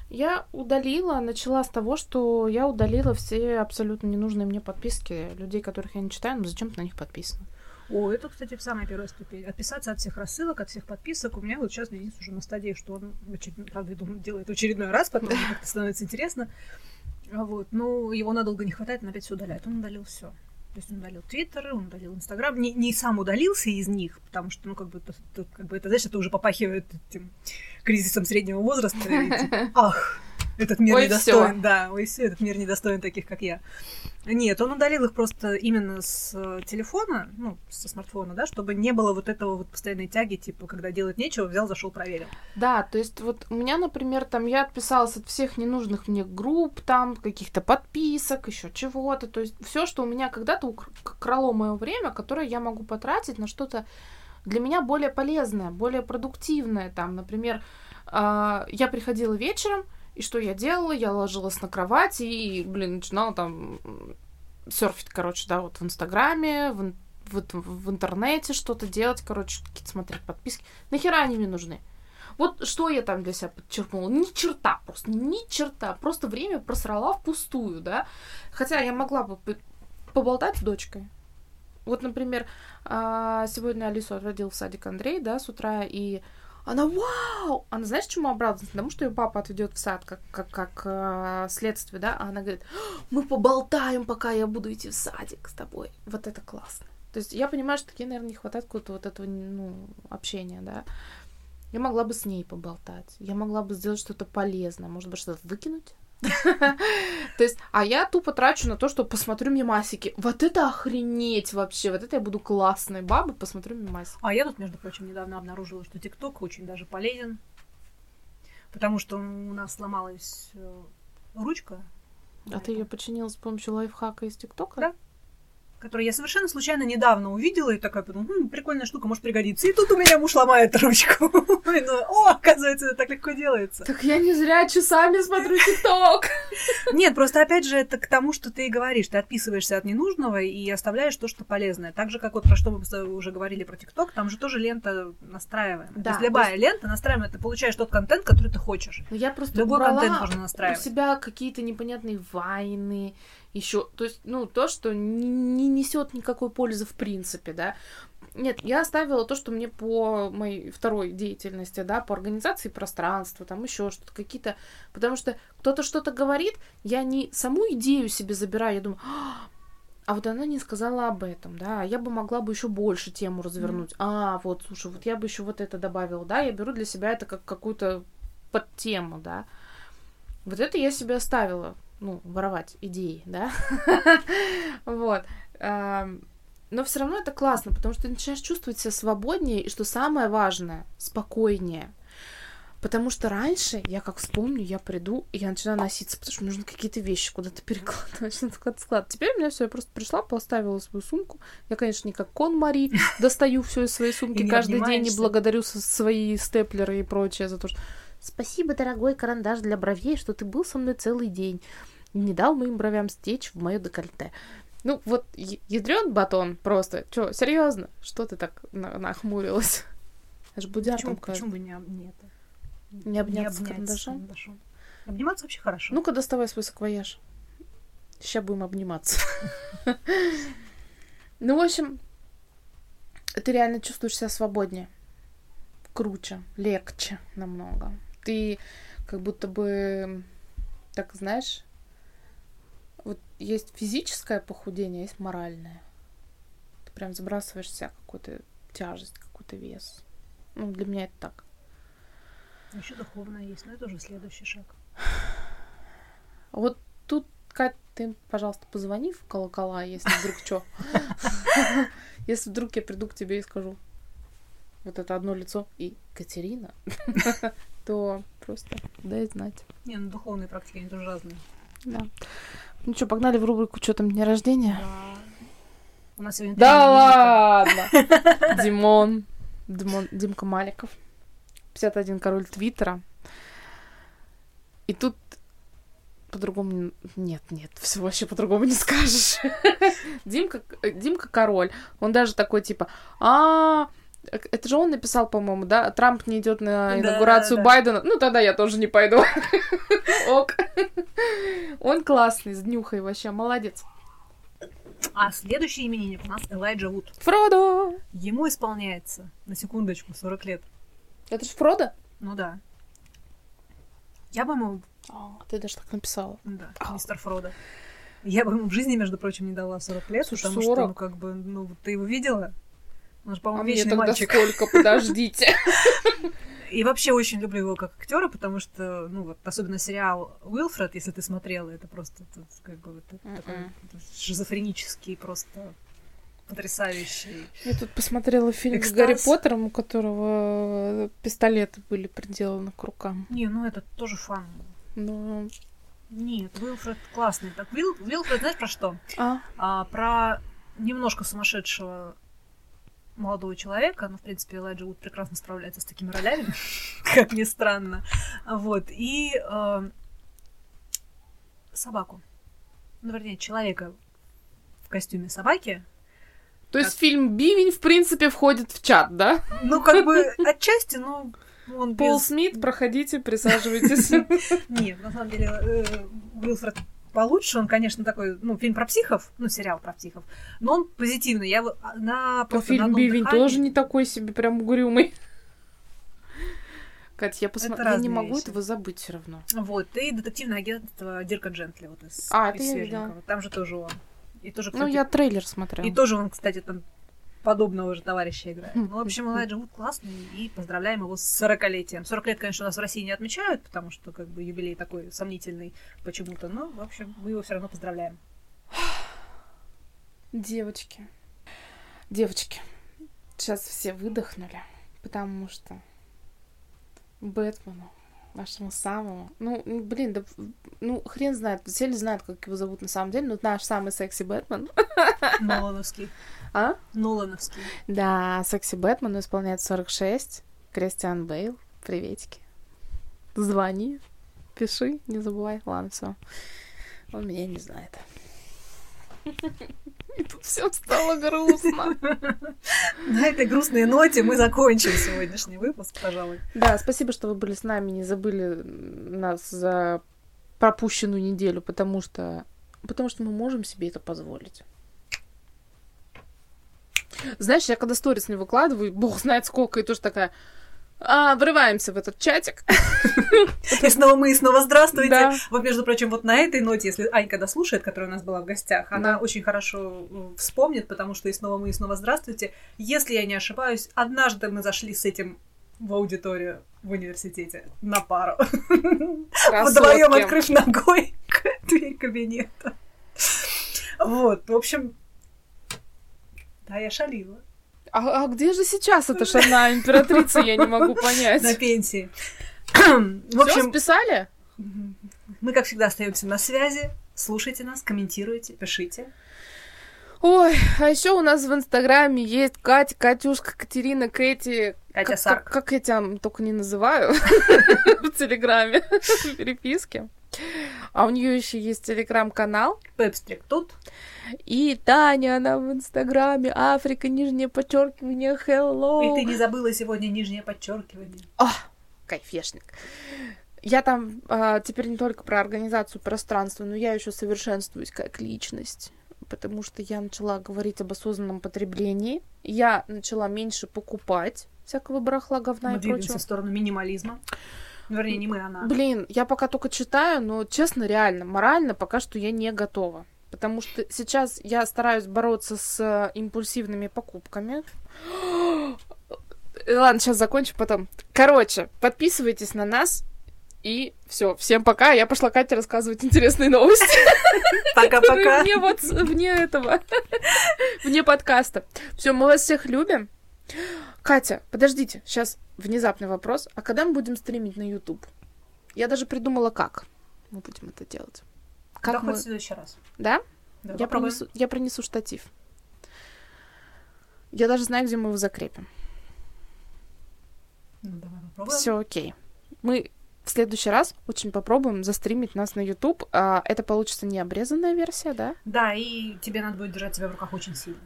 Я удалила, начала с того, что я удалила все абсолютно ненужные мне подписки людей, которых я не читаю, но зачем ты на них подписана? О, это, кстати, самая первая ступень. Отписаться от всех рассылок, от всех подписок. У меня вот сейчас Денис уже на стадии, что он, в правда, я думаю, делает в очередной раз, потом становится интересно. Вот. Ну, его надолго не хватает, он опять все удаляет. Он удалил все. То есть он удалил Твиттер, он удалил Инстаграм. Не, не сам удалился из них, потому что, ну, как бы, это, как бы, это знаешь, это уже попахивает этим кризисом среднего возраста. и типа, Ах, этот мир Ой, недостоин. всё. Да, ой, все, этот мир недостоин таких, как я. Нет, он удалил их просто именно с э, телефона, ну, со смартфона, да, чтобы не было вот этого вот постоянной тяги, типа, когда делать нечего, взял, зашел, проверил. Да, то есть вот у меня, например, там я отписалась от всех ненужных мне групп, там каких-то подписок, еще чего-то. То есть все, что у меня когда-то укр- крало мое время, которое я могу потратить на что-то для меня более полезное, более продуктивное. Там, например, а, я приходила вечером, и что я делала? Я ложилась на кровать и, блин, начинала там серфить, короче, да, вот в Инстаграме, в, в, в интернете что-то делать, короче, какие-то смотреть подписки. Нахера они мне нужны? Вот что я там для себя подчеркнула? Ни черта, просто ни черта. Просто время просрала впустую, да. Хотя я могла бы поболтать с дочкой. Вот, например, а, сегодня Алису отводил в садик Андрей, да, с утра, и она, вау! Она, знаешь, чему обрадовалась? Потому что ее папа отведет в сад как, как, как а, следствие, да, а она говорит, мы поболтаем, пока я буду идти в садик с тобой. Вот это классно. То есть я понимаю, что такие, наверное, не хватает какого-то вот этого, ну, общения, да. Я могла бы с ней поболтать. Я могла бы сделать что-то полезное. Может быть, что-то выкинуть. То есть, а я тупо трачу на то, что посмотрю мимасики. Вот это охренеть вообще. Вот это я буду классной бабой, посмотрю мимасики. А я тут, между прочим, недавно обнаружила, что ТикТок очень даже полезен, потому что у нас сломалась э, ручка. А ты ее починила с помощью лайфхака из ТикТока? Да. Которую я совершенно случайно недавно увидела и такая подумала, «Хм, прикольная штука, может пригодится. И тут у меня муж ломает ручку. О, оказывается, это так легко делается. Так я не зря часами смотрю ТикТок. Нет, просто опять же это к тому, что ты говоришь. Ты отписываешься от ненужного и оставляешь то, что полезное. Так же, как вот про что мы уже говорили про ТикТок, там же тоже лента настраиваемая. Да, То есть любая лента настраиваемая, ты получаешь тот контент, который ты хочешь. Но я просто Любой контент можно у настраивать. себя какие-то непонятные вайны, еще, то есть, ну, то, что не, не несет никакой пользы в принципе, да. Нет, я оставила то, что мне по моей второй деятельности, да, по организации пространства, там еще что-то, какие-то... Потому что кто-то что-то говорит, я не саму идею себе забираю, я думаю, «А, а вот она не сказала об этом, да, я бы могла бы еще больше тему развернуть. А, вот, слушай, вот я бы еще вот это добавила, да, я беру для себя это как какую-то подтему, да. Вот это я себе оставила, ну, воровать идеи, да. Вот. Но все равно это классно, потому что ты начинаешь чувствовать себя свободнее, и что самое важное, спокойнее. Потому что раньше, я как вспомню, я приду, и я начинаю носиться, потому что мне нужно какие-то вещи куда-то перекладывать, на склад склад. Теперь у меня все, я просто пришла, поставила свою сумку. Я, конечно, не как кон Мари, достаю все из своей сумки каждый день и благодарю свои степлеры и прочее за то, что Спасибо, дорогой карандаш для бровей, что ты был со мной целый день. и Не дал моим бровям стечь в мое декольте. Ну, вот ядрен батон просто. Чё, серьезно? Что ты так на- нахмурилась? Аж будяр Почему, там почему бы не, об- не это? Не обняться с обнять карандашом? карандашом? Обниматься вообще хорошо. Ну-ка, доставай свой саквояж. Сейчас будем обниматься. Ну, в общем, ты реально чувствуешь себя свободнее. Круче, легче намного. Ты как будто бы, так знаешь, вот есть физическое похудение, есть моральное. Ты прям сбрасываешь с себя какую-то тяжесть, какой-то вес. Ну, для меня это так. Еще духовное есть, но это уже следующий шаг. Вот тут, Кать, ты, пожалуйста, позвони в колокола, если вдруг что. Если вдруг я приду к тебе и скажу, вот это одно лицо и Катерина, то просто дай знать. Не, ну духовные практики, они тоже разные. Да. Ну что, погнали в рубрику «Что там, день рождения?» Да. У нас сегодня Да ладно! Димон. Димон, Димка Маликов. 51 король Твиттера. И тут по-другому... не- Нет, нет, все вообще по-другому не скажешь. Димка, э, Димка король. Он даже такой, типа, а это же он написал, по-моему, да? Трамп не идет на инаугурацию да, да. Байдена. Ну, тогда я тоже не пойду. Ок. Он классный, с днюхой вообще, молодец. А следующий именинник у нас Элайджа Вуд. Фродо! Ему исполняется, на секундочку, 40 лет. Это же Фродо? Ну да. Я бы ему... А, ты даже так написала. Да, Ау. мистер Фродо. Я бы ему в жизни, между прочим, не дала 40 лет, потому что, 40? ну, как бы, ну, вот ты его видела? Он же, А по-моему, мне вечный тогда мальчик. сколько? Подождите. И вообще очень люблю его как актера, потому что, ну вот, особенно сериал Уилфред, если ты смотрела, это просто тут, как бы это такой Мгм. шизофренический, просто потрясающий. Я тут посмотрела фильм с Экстаз. Гарри Поттером, у которого э, пистолеты были приделаны к рукам. Не, ну это тоже фан. Ну, Нет, Уилфред классный. Так, Уил, Уилфред, знаешь про что? а, А, про немножко сумасшедшего молодого человека, ну, в принципе, Элайджа Вуд прекрасно справляется с такими ролями, как ни странно. Вот, и э, собаку. Ну, вернее, человека в костюме собаки. то есть фильм «Бивень» в принципе входит в чат, да? Ну, как бы отчасти, но он Пол без... Смит, проходите, присаживайтесь. Нет, на самом деле, э, Уилфред получше, он, конечно, такой, ну, фильм про психов, ну, сериал про психов, но он позитивный. Я на просто на фильм одном «Бивень» дыхании- тоже не такой себе прям угрюмый. Катя, я посмотрела, я не могу вещи. этого забыть все равно. Вот, и детективное агентство Дирка Джентли, вот из, А, из это я. Там же тоже он. И тоже, Ну, кстати, я трейлер смотрела. и тоже он, кстати, там подобного же товарища играет. Ну, в общем, Элайджа Вуд классный, и поздравляем его с 40-летием. 40 лет, конечно, у нас в России не отмечают, потому что, как бы, юбилей такой сомнительный почему-то, но, в общем, мы его все равно поздравляем. Девочки. Девочки. Сейчас все выдохнули, потому что Бэтмену, нашему самому, ну, м, блин, да, ну, хрен знает, все ли знают, как его зовут на самом деле, но наш самый секси Бэтмен. Нолановский. А? Нолановский. Да, секси Бэтмену исполняет 46. Кристиан Бейл, приветики. Звони, пиши, не забывай. Ладно, все. Он меня не знает. И тут всем стало грустно. На этой грустной ноте мы закончим сегодняшний выпуск, пожалуй. Да, спасибо, что вы были с нами, не забыли нас за пропущенную неделю, потому что потому что мы можем себе это позволить. Знаешь, я когда сторис не выкладываю, бог знает сколько, и тоже такая, а, врываемся в этот чатик. И снова мы, и снова здравствуйте. Да. Вот, между прочим, вот на этой ноте, если Анька дослушает, которая у нас была в гостях, она Да. очень хорошо вспомнит, потому что и снова мы, и снова здравствуйте. Если я не ошибаюсь, однажды мы зашли с этим в аудиторию в университете на пару. Вдвоем открыв ногой дверь кабинета. Вот, в общем, да, я шалила А, а где же сейчас эта шальная императрица, я не могу на понять. пенсии. В общем, списали? мы, как всегда, остаемся на связи. Слушайте нас, комментируйте, пишите. Ой, а еще у нас в Инстаграме есть Катя, Катюшка, Катерина, Кэти. Катя как, Сарк. Как, как я тебя только не называю в Телеграме, в переписке. А у нее еще есть телеграм-канал. Пепстрик тут. И Таня, она в Инстаграме. Африка, нижнее подчеркивание, hello. И ты не забыла сегодня нижнее подчеркивание. А, кайфешник. Я там а, теперь не только про организацию пространства, но я еще совершенствуюсь как личность, потому что я начала говорить об осознанном потреблении. Я начала меньше покупать всякого барахла, говна мы и прочего. в сторону минимализма. Ну, вернее, не мы, она. Блин, я пока только читаю, но честно, реально, морально пока что я не готова. Потому что сейчас я стараюсь бороться с э, импульсивными покупками. Ладно, сейчас закончу потом. Короче, подписывайтесь на нас. И все, всем пока. Я пошла Кате рассказывать интересные новости. Пока-пока. Вне, вот, вне этого. Вне подкаста. Все, мы вас всех любим. Катя, подождите, сейчас внезапный вопрос. А когда мы будем стримить на YouTube? Я даже придумала, как мы будем это делать. Да, Как мы... хоть в следующий раз. Да? Да, Я попробуем. принесу, я принесу штатив. Я даже знаю, где мы его закрепим. Пробуем? Все окей. Мы в следующий раз очень попробуем застримить нас на YouTube. А, это получится не обрезанная версия, да? Да, и тебе надо будет держать себя в руках очень сильно.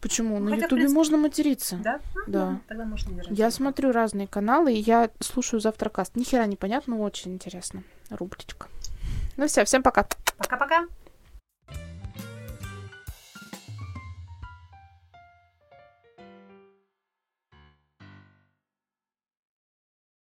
Почему? Ну, на хотя, принципе, можно материться. Да? А, Да. ну, Тогда можно не. Я смотрю разные каналы, и я слушаю завтракаст. Ни хера непонятно, но очень интересно. Рубричка. Ну все, всем пока. Пока-пока.